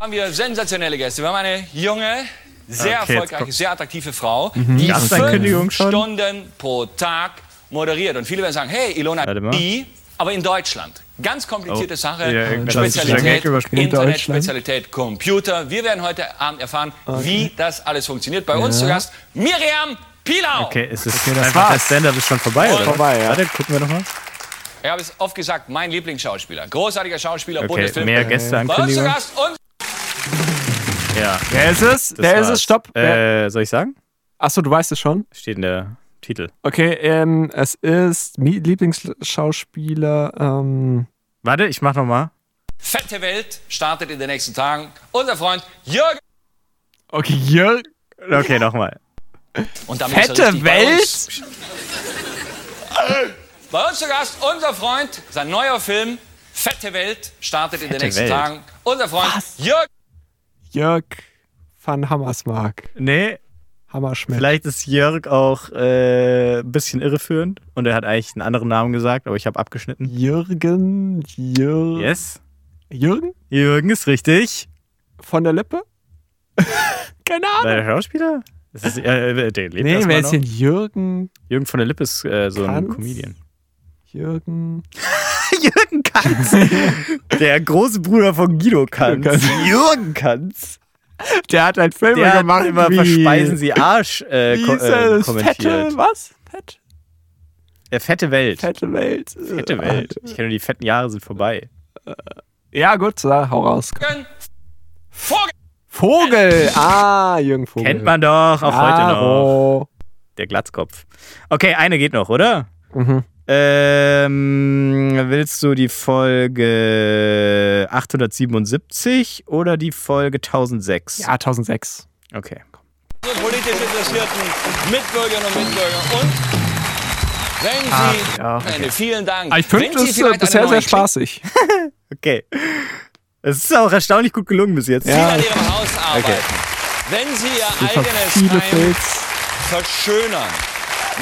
Haben wir sensationelle Gäste. Wir haben eine junge, sehr Okay, erfolgreiche, sehr attraktive Frau, die eine Kündigung fünf schon? Stunden pro Tag moderiert. Und viele werden sagen, hey, Ilona, die, aber in Deutschland. Ganz komplizierte Oh. Sache. Ja, Spezialität. Internet. Spezialität, Computer. Wir werden heute Abend erfahren, wie das alles funktioniert. Bei uns zu Gast Miriam Pilau. Okay, es ist das einfach der. Stand-up ist schon vorbei, oder? Vorbei, ja. Warte, gucken wir nochmal. Ich habe es oft gesagt, mein Lieblingsschauspieler. Großartiger Schauspieler, Okay, Bundesfilm. mehr Bei uns zu. Gast und Ja. Wer ist es? das Wer ist war's. es? Stopp. Äh, soll ich sagen? Achso, du weißt es schon. Steht in der Titel. Okay, ähm, es ist Lieblingsschauspieler. Ähm, Warte, ich mach nochmal. Fette Welt startet in den nächsten Tagen. Unser Freund Jürgen. okay, Jörg. Okay, nochmal. Und damit ist Fette Welt? Bei uns zu Gast unser Freund, sein neuer Film Fette Welt startet in den nächsten Welt. Tagen. Unser Freund Jürgen. Jörg van Hammersmark. Nee, Hammerschmidt. vielleicht ist Jörg auch äh, ein bisschen irreführend und er hat eigentlich einen anderen Namen gesagt, aber ich habe abgeschnitten. Jürgen. Jür Yes. Jürgen? Jürgen ist richtig. Von der Lippe? Keine Ahnung. Der Schauspieler? Das ist, äh, der lebt Nee, wer ist denn Jürgen? Jürgen von der Lippe ist äh, so ein Kanz? Comedian. Jürgen. Jürgen Kanz. der große Bruder von Guido Kanz. Kanz. Jürgen Kanz. Der hat halt Filme Der gemacht. hat immer wie, Verspeisen Sie Arsch äh, Wie ko äh, das? kommentiert. Fette, was? Fett, Der fette Welt. fette Welt. Fette Welt. Ich kenne nur die fetten Jahre sind vorbei. Ja, gut, so, hau raus. Vogel. Vogel. Ah, Jürgen Vogel. Kennt man doch, auch heute noch. Aro. Der Glatzkopf. Okay, eine geht noch, oder? Mhm. Ähm, willst du die Folge 877 oder die Folge 1006? Ja, 1006. Okay. Politisch interessierten Mitbürgerinnen und Mitbürger. Und wenn Sie, Ah, ja, Ende, vielen Dank. Aber ich finde es äh, bisher sehr spaßig. Okay. Es ist auch erstaunlich gut gelungen bis jetzt. Sie Ja. an Ihrem Haus arbeiten. Wenn Sie Ihr Viele eigenes Heim Filz. verschönern.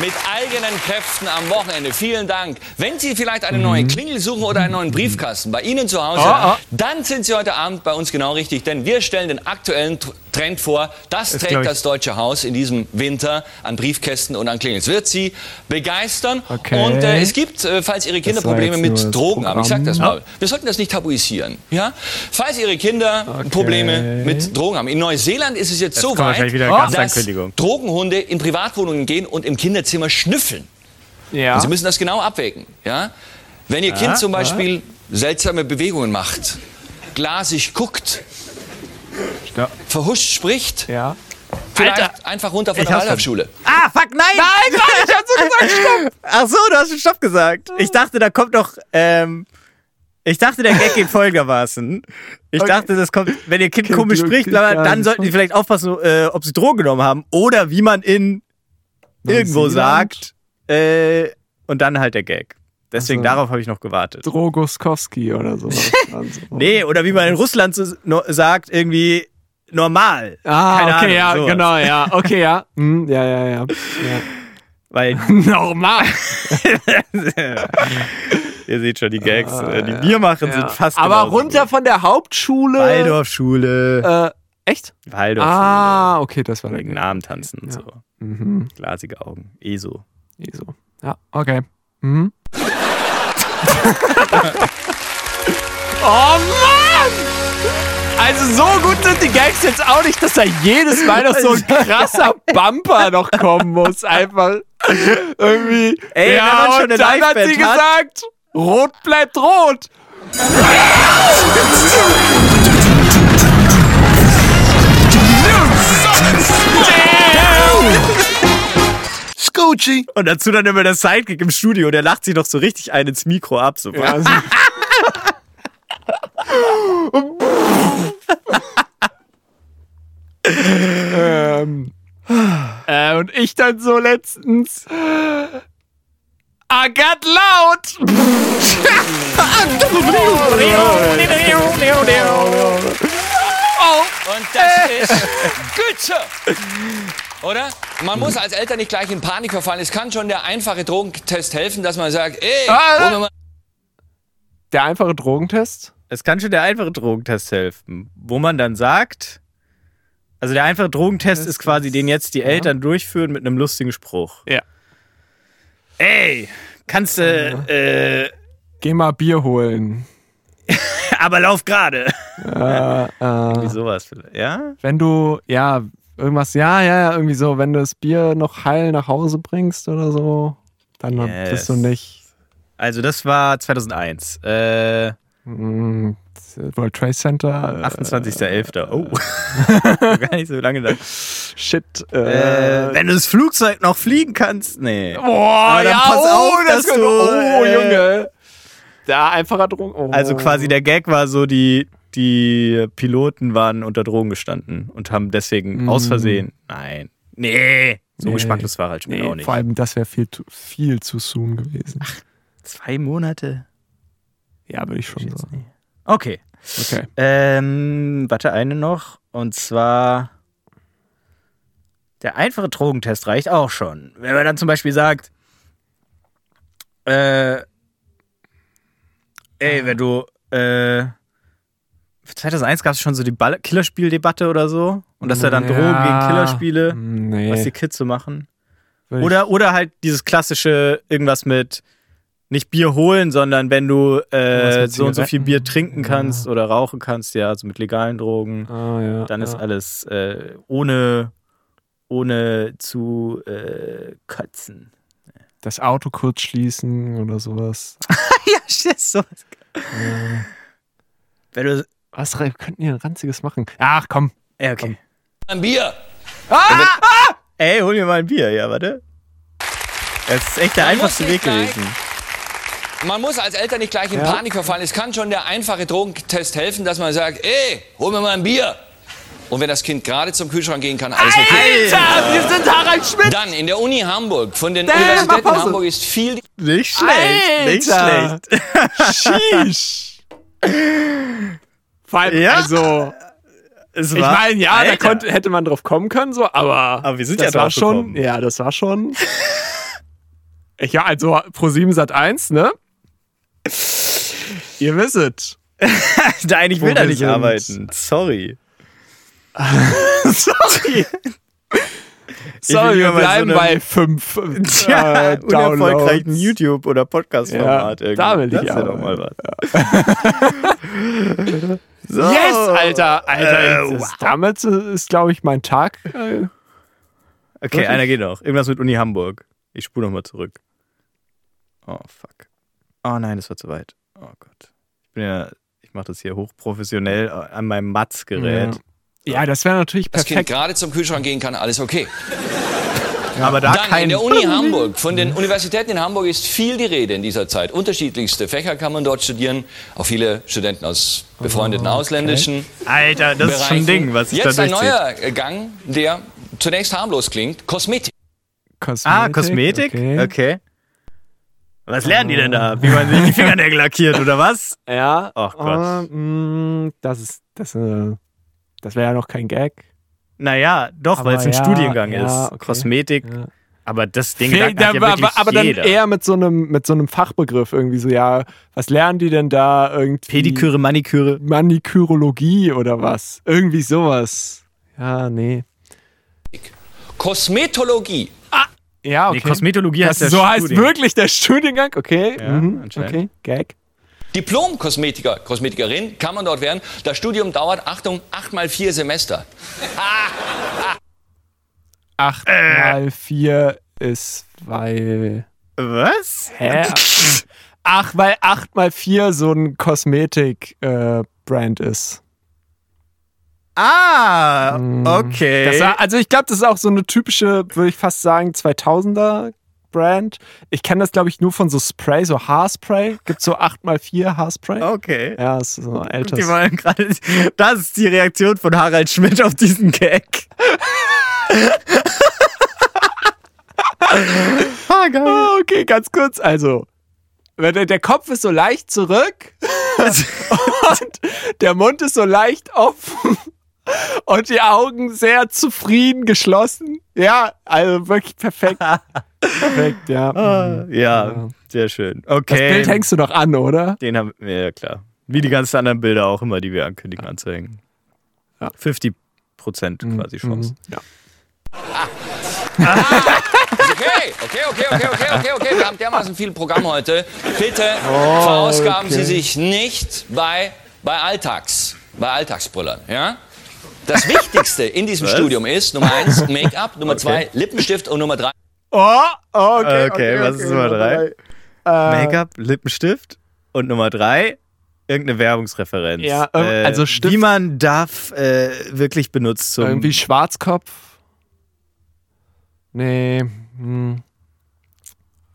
Mit eigenen Kräften am Wochenende. Vielen Dank. Wenn Sie vielleicht eine neue Klingel suchen oder einen neuen Briefkasten bei Ihnen zu Hause, Mhm. Oh, oh. dann sind Sie heute Abend bei uns genau richtig, denn wir stellen den aktuellen Trend vor. Das trägt das Deutsche Haus in diesem Winter an Briefkästen und an Klingeln. Es wird Sie begeistern. Okay. Und äh, es gibt, äh, falls Ihre Kinder Probleme jetzt mit Drogen haben, ich sag das mal, wir sollten das nicht tabuisieren. Ja? Falls Ihre Kinder Probleme mit Drogen haben. In Neuseeland ist es jetzt, so kommt weit, dass. Drogenhunde in Privatwohnungen gehen und im Kinderzimmer schnüffeln. Ja. Und Sie müssen das genau abwägen. Ja? Wenn Ihr Kind zum Beispiel seltsame Bewegungen macht, glasig guckt, Ja. verhuscht spricht, ja. vielleicht Alter. einfach runter von Ich der Waldorfschule. Ah, fuck, nein! Nein, ich hab so gesagt, stopp! Ach so, du hast schon Stopp gesagt. Ich dachte, da kommt noch, ähm, Ich dachte, der Gag geht folgendermaßen. Ich Okay. dachte, das kommt, wenn ihr Kind Kind komisch spricht, dann sollten die so. vielleicht aufpassen, äh, ob sie Drogen genommen haben oder wie man in irgendwo sagt. Äh, und dann halt der Gag. Deswegen Also- darauf habe ich noch gewartet. Drogoskowski oder sowas. Also. Nee, oder wie man in Russland so, no, sagt, irgendwie normal. Ah, Keine okay, Ahnung, ja, sowas. genau, ja, okay, ja. Hm, ja, ja, ja. ja. Weil Normal. ihr seht schon, die Gags, Ah, äh, die ja. wir machen, Ja. sind fast Aber runter gut. von der Hauptschule. Waldorfschule. Äh, echt? Waldorfschule. Ah, okay, das war der Wegen. Namen tanzen und so. Mhm. Glasige Augen. ESO. Eh so. Ja, okay. Mhm. oh Mann! Also so gut sind die Gags jetzt auch nicht, dass da jedes Mal noch so ein krasser Bumper noch kommen muss. Einfach irgendwie. Ey, ja, und dann hat sie Liveband hat- gesagt, rot bleibt rot. Scoochie. Und dazu dann immer der Sidekick im Studio, der lacht sich doch so richtig ein ins Mikro ab. So. Ja, also, ähm, äh, und ich dann so letztens. I got loud! Und das ist gut so. Oder? Man muss als Eltern nicht gleich in Panik verfallen. Es kann schon der einfache Drogentest helfen, dass man sagt, ey, Ah, mir mal Der einfache Drogentest? Es kann schon der einfache Drogentest helfen, wo man dann sagt, also der einfache Drogentest ist quasi, den jetzt die Eltern durchführen mit einem lustigen Spruch. Ja. Ey, kannst du, äh, Geh mal Bier holen. aber lauf gerade. Äh, Wie äh, sowas vielleicht, ja? wenn du, ja, irgendwas, ja, ja, ja, irgendwie so, wenn du das Bier noch heil nach Hause bringst oder so, dann Yes. bist du nicht Also das war 2001. Äh, mm, World Trade Center. Äh, 28.11. Oh. Gar nicht so lange dann. Shit. Äh, Äh, wenn du das Flugzeug noch fliegen kannst, nee. Boah, ja, pass oh, auf, das dass du, oh, äh, Junge. Da einfacher Drogen. Oh. Also quasi der Gag war so, die, die Piloten waren unter Drogen gestanden und haben deswegen Mm. aus Versehen. Nein. Nee. So Nee. geschmacklos war halt schon Nee, auch nicht. vor allem, das wäre viel, zu- viel zu soon gewesen. Zwei Monate? Ja, würde ich schon sagen. Okay. Okay. Ähm, warte, eine noch. Und zwar. Der einfache Drogentest reicht auch schon. Wenn man dann zum Beispiel sagt, äh, ey, wenn du, äh, 2001 gab es schon so die Ball Killerspieldebatte oder so. Und dass er dann Drogen gegen Killerspiele, Nee. was die Kids so machen. Oder, oder halt dieses klassische irgendwas mit nicht Bier holen, sondern wenn du äh, so und so viel? Bier trinken Ja. kannst oder rauchen kannst, ja, also mit legalen Drogen, Ah, ja, dann ist ja. alles äh, ohne, ohne zu äh, kotzen. Das Auto kurz schließen oder sowas. ja, shit, so. Wenn du. Was wir könnten hier ein ranziges machen? Ach, komm. Ja, okay. ein Bier. Ey, hol mir mal ein Bier, ja, warte. Das ist echt der Man einfachste muss Weg nicht gewesen. Man muss als Eltern nicht gleich in Ja. Panik verfallen. Es kann schon der einfache Drogentest helfen, dass man sagt, ey, hol mir mal ein Bier. Und wenn das Kind gerade zum Kühlschrank gehen kann, alles okay. Alter, wir sind Harald Schmidt. Dann in der Uni Hamburg. Von den Damn, Universitäten Pause. Hamburg ist viel Nicht schlecht, nicht Alter. schlecht. Sheesh. Vor allem, Ja. also, Es ich war- meine, ja, da Alter. konnte, hätte man drauf kommen können, so, aber. Aber wir sind das ja war drauf schon. gekommen. Ja, das war schon. ja, also Pro 7 Sat 1, ne? Ihr wisset. Nein, ich will da nicht sind. arbeiten. Sorry. Sorry. Sorry, wir so bleiben einem- bei 5 Ja, äh, unerfolgreichen Downloads. YouTube- oder Podcast-Format. Ja, da will ich das ja doch mal was. So. Yes, Alter, Alter. Äh, wow. Damit ist, glaube ich, mein Tag. Äh, Okay, einer geht noch. Irgendwas mit Uni Hamburg. Ich spule nochmal zurück. Oh, fuck. Oh nein, das war zu weit. Oh Gott. Ich bin ja, ich mache das hier hochprofessionell an meinem Matz-Gerät. Ja, das wäre natürlich das Kind perfekt. gerade zum Kühlschrank gehen kann, alles okay. Aber da Dann kein. in der Uni Hamburg. Von den Universitäten in Hamburg ist viel die Rede in dieser Zeit. Unterschiedlichste Fächer kann man dort studieren. Auch viele Studenten aus befreundeten ausländischen Alter, das ist schon ein Bereichen. Ding, was ich Jetzt da ein neuer Gang, der zunächst harmlos klingt. Kosmetik. Kosmetik. Ah, Kosmetik? Okay. Okay. Was lernen die denn da? Wie man sich die Fingernägel lackiert oder was? Ja. Ach Gott. äh, mh, das ist, das, äh, das wäre ja noch kein Gag. Naja, doch, Aber weil es ein ja, Studiengang ja, ist. okay. Kosmetik. Ja. Aber das Ding sagt da ja war- wirklich aber dann jeder. eher mit so einem mit so einem Fachbegriff irgendwie so ja was lernen die denn da irgendwie Pediküre, Maniküre. Manikürologie oder was irgendwie sowas ja nee Kosmetologie. ja okay Nee, Kosmetologie heißt das der so heißt Studiengang. wirklich der Studiengang okay Ja, mhm. anscheinend. okay Gag Diplom-Kosmetiker, Kosmetikerin kann man dort werden. Das Studium dauert, Achtung, acht mal vier Semester. acht Äh. mal vier ist weil Was? hä ach weil acht mal vier so ein Kosmetik äh, Brand ist Ah, Mhm. okay. Das war, also ich glaube, das ist auch so eine typische, würde ich fast sagen, 2000er Brand. Ich kenne das, glaube ich, nur von so Spray, so Haarspray. Gibt so 8x4 Haarspray. okay. Ja, ist so älter. das ist die Reaktion von Harald Schmidt auf diesen Gag. ah, geil. Oh, okay, ganz kurz. Also, der Kopf ist so leicht zurück und der Mund ist so leicht offen und die Augen sehr zufrieden geschlossen. Ja, also wirklich perfekt. perfekt, ja. Ah, ja, sehr schön. Okay. Das Bild hängst du noch an, oder? Den haben wir, ja klar. Wie die ganzen anderen Bilder auch immer, die wir ankündigen, anzuhängen. Ja. 50 Prozent quasi Chance. Mhm. Ja. Okay, okay, okay, okay, okay, okay, okay. Wir haben dermaßen viel Programm heute. Bitte verausgaben okay. Sie sich nicht bei, bei Alltags, bei Alltagsbrüllern, ja? Das Wichtigste in diesem Studium ist Nummer eins Make-up, Nummer zwei Lippenstift und Nummer drei Oh, okay. Okay, was ist Nummer drei? Äh, Make-up, Lippenstift und Nummer drei, irgendeine Werbungsreferenz. Ja, ähm, also Stift- Wie man darf äh, wirklich benutzt zum Irgendwie Schwarzkopf. Nee. Hm.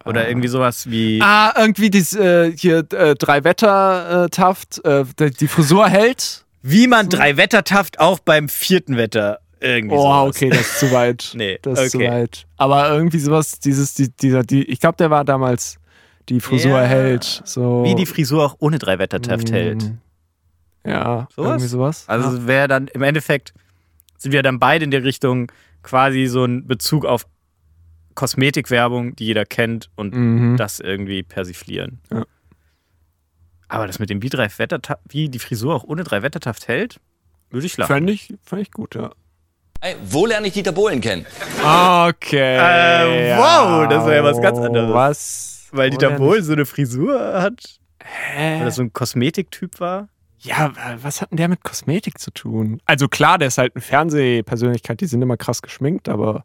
oder irgendwie sowas wie Ah, irgendwie dieses äh, hier äh, drei Wetter äh, Taft, äh, die, Frisur hält. wie man drei Wettertaft auch beim vierten Wetter irgendwie Oh, sowas. okay, das ist zu weit. Nee, das ist okay. zu weit. Aber irgendwie sowas, dieses, die, dieser, die, ich glaube, der war damals die Frisur Ja. hält. So. Wie die Frisur auch ohne drei Wettertaft Mm. hält. Ja, Sowas? irgendwie sowas. Also ja. wäre dann im Endeffekt sind wir dann beide in der Richtung quasi so ein Bezug auf Kosmetikwerbung, die jeder kennt und Mhm. das irgendwie persiflieren. Ja. Aber das mit dem wie drei Wettertaft, wie die Frisur auch ohne drei Wettertaft hält, würde ich lachen. Fand ich, fand ich gut, ja. Wo lerne ich Dieter Bohlen kennen? Okay. Äh, wow, das war ja was ganz anderes. Was? Weil Dieter Bohlen so eine Frisur hat, Hä? weil er so ein Kosmetiktyp war. Ja, was hat denn der mit Kosmetik zu tun? Also klar, der ist halt eine Fernsehpersönlichkeit, die sind immer krass geschminkt, aber.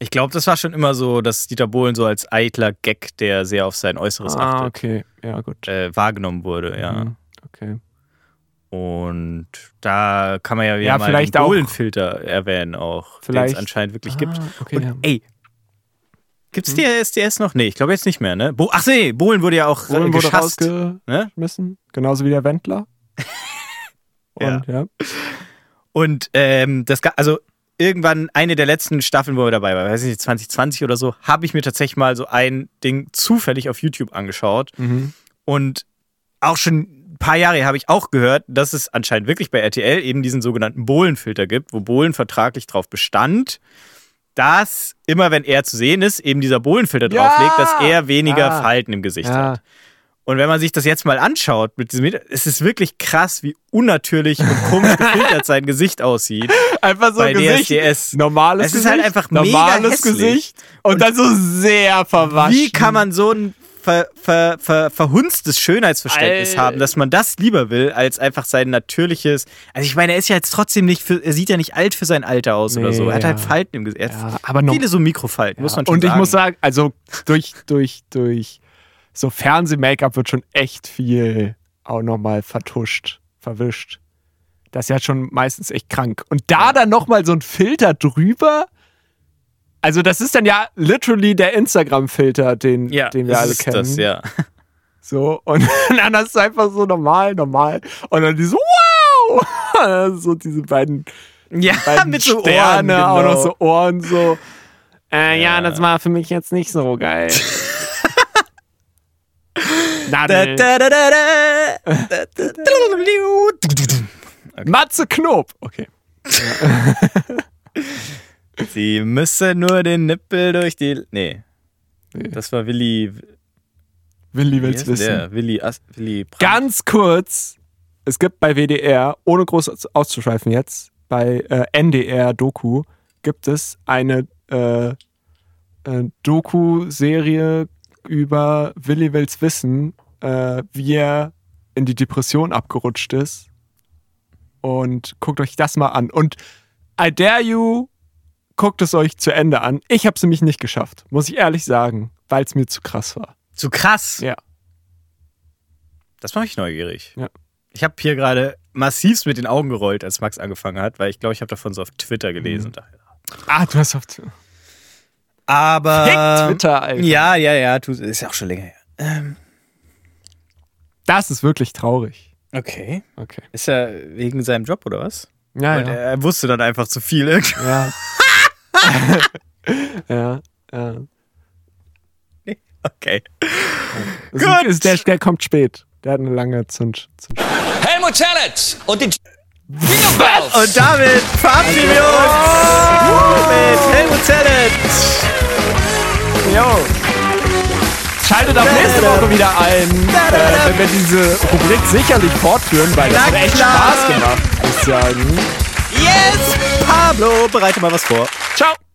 Ich glaube, das war schon immer so, dass Dieter Bohlen so als eitler Gag, der sehr auf sein Äußeres ah, achtet, okay. Ja, gut. äh, wahrgenommen wurde, ja. Mhm. Okay. Und da kann man ja wieder Ja, mal vielleicht den Bohlenfilter erwähnen auch, den es anscheinend wirklich Ah, gibt. okay, Und ja. Hm? ey, gibt's die SDS noch? Nee, ich glaube jetzt nicht mehr, ne? Bo Ach nee, Bohlen wurde ja auch Bohlen wurde geschasst. rausgeschmissen, Ne? genauso wie der Wendler. Und ja. Und ähm, das, also irgendwann eine der letzten Staffeln, wo er dabei war, weiß ich nicht, 2020 oder so, habe ich mir tatsächlich mal so ein Ding zufällig auf YouTube angeschaut. Mhm. Und auch schon paar Jahre habe ich auch gehört, dass es anscheinend wirklich bei RTL eben diesen sogenannten Bohlenfilter gibt, wo Bohlen vertraglich darauf bestand, dass immer wenn er zu sehen ist, eben dieser Bohlenfilter Ja! drauflegt, dass er weniger Ah. Falten im Gesicht Ja. hat. Und wenn man sich das jetzt mal anschaut, mit diesem, es ist wirklich krass, wie unnatürlich und komisch gefiltert sein Gesicht aussieht. Einfach so Bei Gesicht. DSDS. Normales Es ist Gesicht. halt einfach mega normales hässlich. Gesicht. Und, dann so sehr verwaschen. Wie kann man so ein ver, ver, ver, verhunstes Schönheitsverständnis Alter. haben, dass man das lieber will, als einfach sein natürliches. Also ich meine, er ist ja jetzt trotzdem nicht, für, er sieht ja nicht alt für sein Alter aus oder Nee, so. Er hat ja. halt Falten im Gesicht. Ja, aber noch- viele so Mikrofalten, muss man schon Und ich sagen. muss sagen, also durch, durch, durch so Fernseh-Make-up wird schon echt viel auch nochmal vertuscht, verwischt. Das ist ja schon meistens echt krank. Und da dann nochmal so ein Filter drüber, Also das ist dann ja literally der Instagram-Filter, den, Ja, den wir das alle ist kennen. das, ja. So, und dann hast du einfach so normal, normal. Und dann die so, wow! so diese beiden, Ja, beiden mit so Sterne, Ohren, auch genau. noch so Ohren, so. Äh, ja. das war für mich jetzt nicht so geil. Nadel. da. Matze Knob. Okay. Sie müssen nur den Nippel durch die. Nee. Nee. Das war Willi. Willi will's wissen. der? Willi, As Willi Brandt. Ganz kurz, es gibt bei WDR, ohne groß aus- auszuschweifen jetzt, bei äh, NDR Doku gibt es eine äh, äh, Doku-Serie über Willi will's wissen, äh, wie er in die Depression abgerutscht ist. Und guckt euch das mal an. Und I dare you, guckt es euch zu Ende an. Ich habe es nämlich nicht geschafft, muss ich ehrlich sagen, weil es mir zu krass war. Zu krass. Ja. Das mache ich neugierig. Ja. Ich habe hier gerade massivst mit den Augen gerollt, als Max angefangen hat, weil ich glaube, ich habe davon so auf Twitter gelesen. Ah, du hast auf Aber. Fick Twitter, Alter. Ja, ja, ja. Ist ja auch schon länger her. Ähm, Das ist wirklich traurig. okay. Okay. Ist er wegen seinem Job oder was? Ja, Und ja. er, er wusste dann einfach zu viel. irgendwie. Ja. ja. ja. Okay. Das ist- Ist, der, der kommt spät. Der hat eine lange Zünd. Zünd. Helmut Zerlett und die Jingle Bells. Und damit verabschieden wir uns mit Helmut Zellett. Jo. Schaltet auch nächste Woche wieder ein, äh, wenn wir diese Rubrik sicherlich fortführen, weil das hat echt. Spaß gemacht, muss ich sagen. Yes! Pablo, bereite mal was vor. Ciao.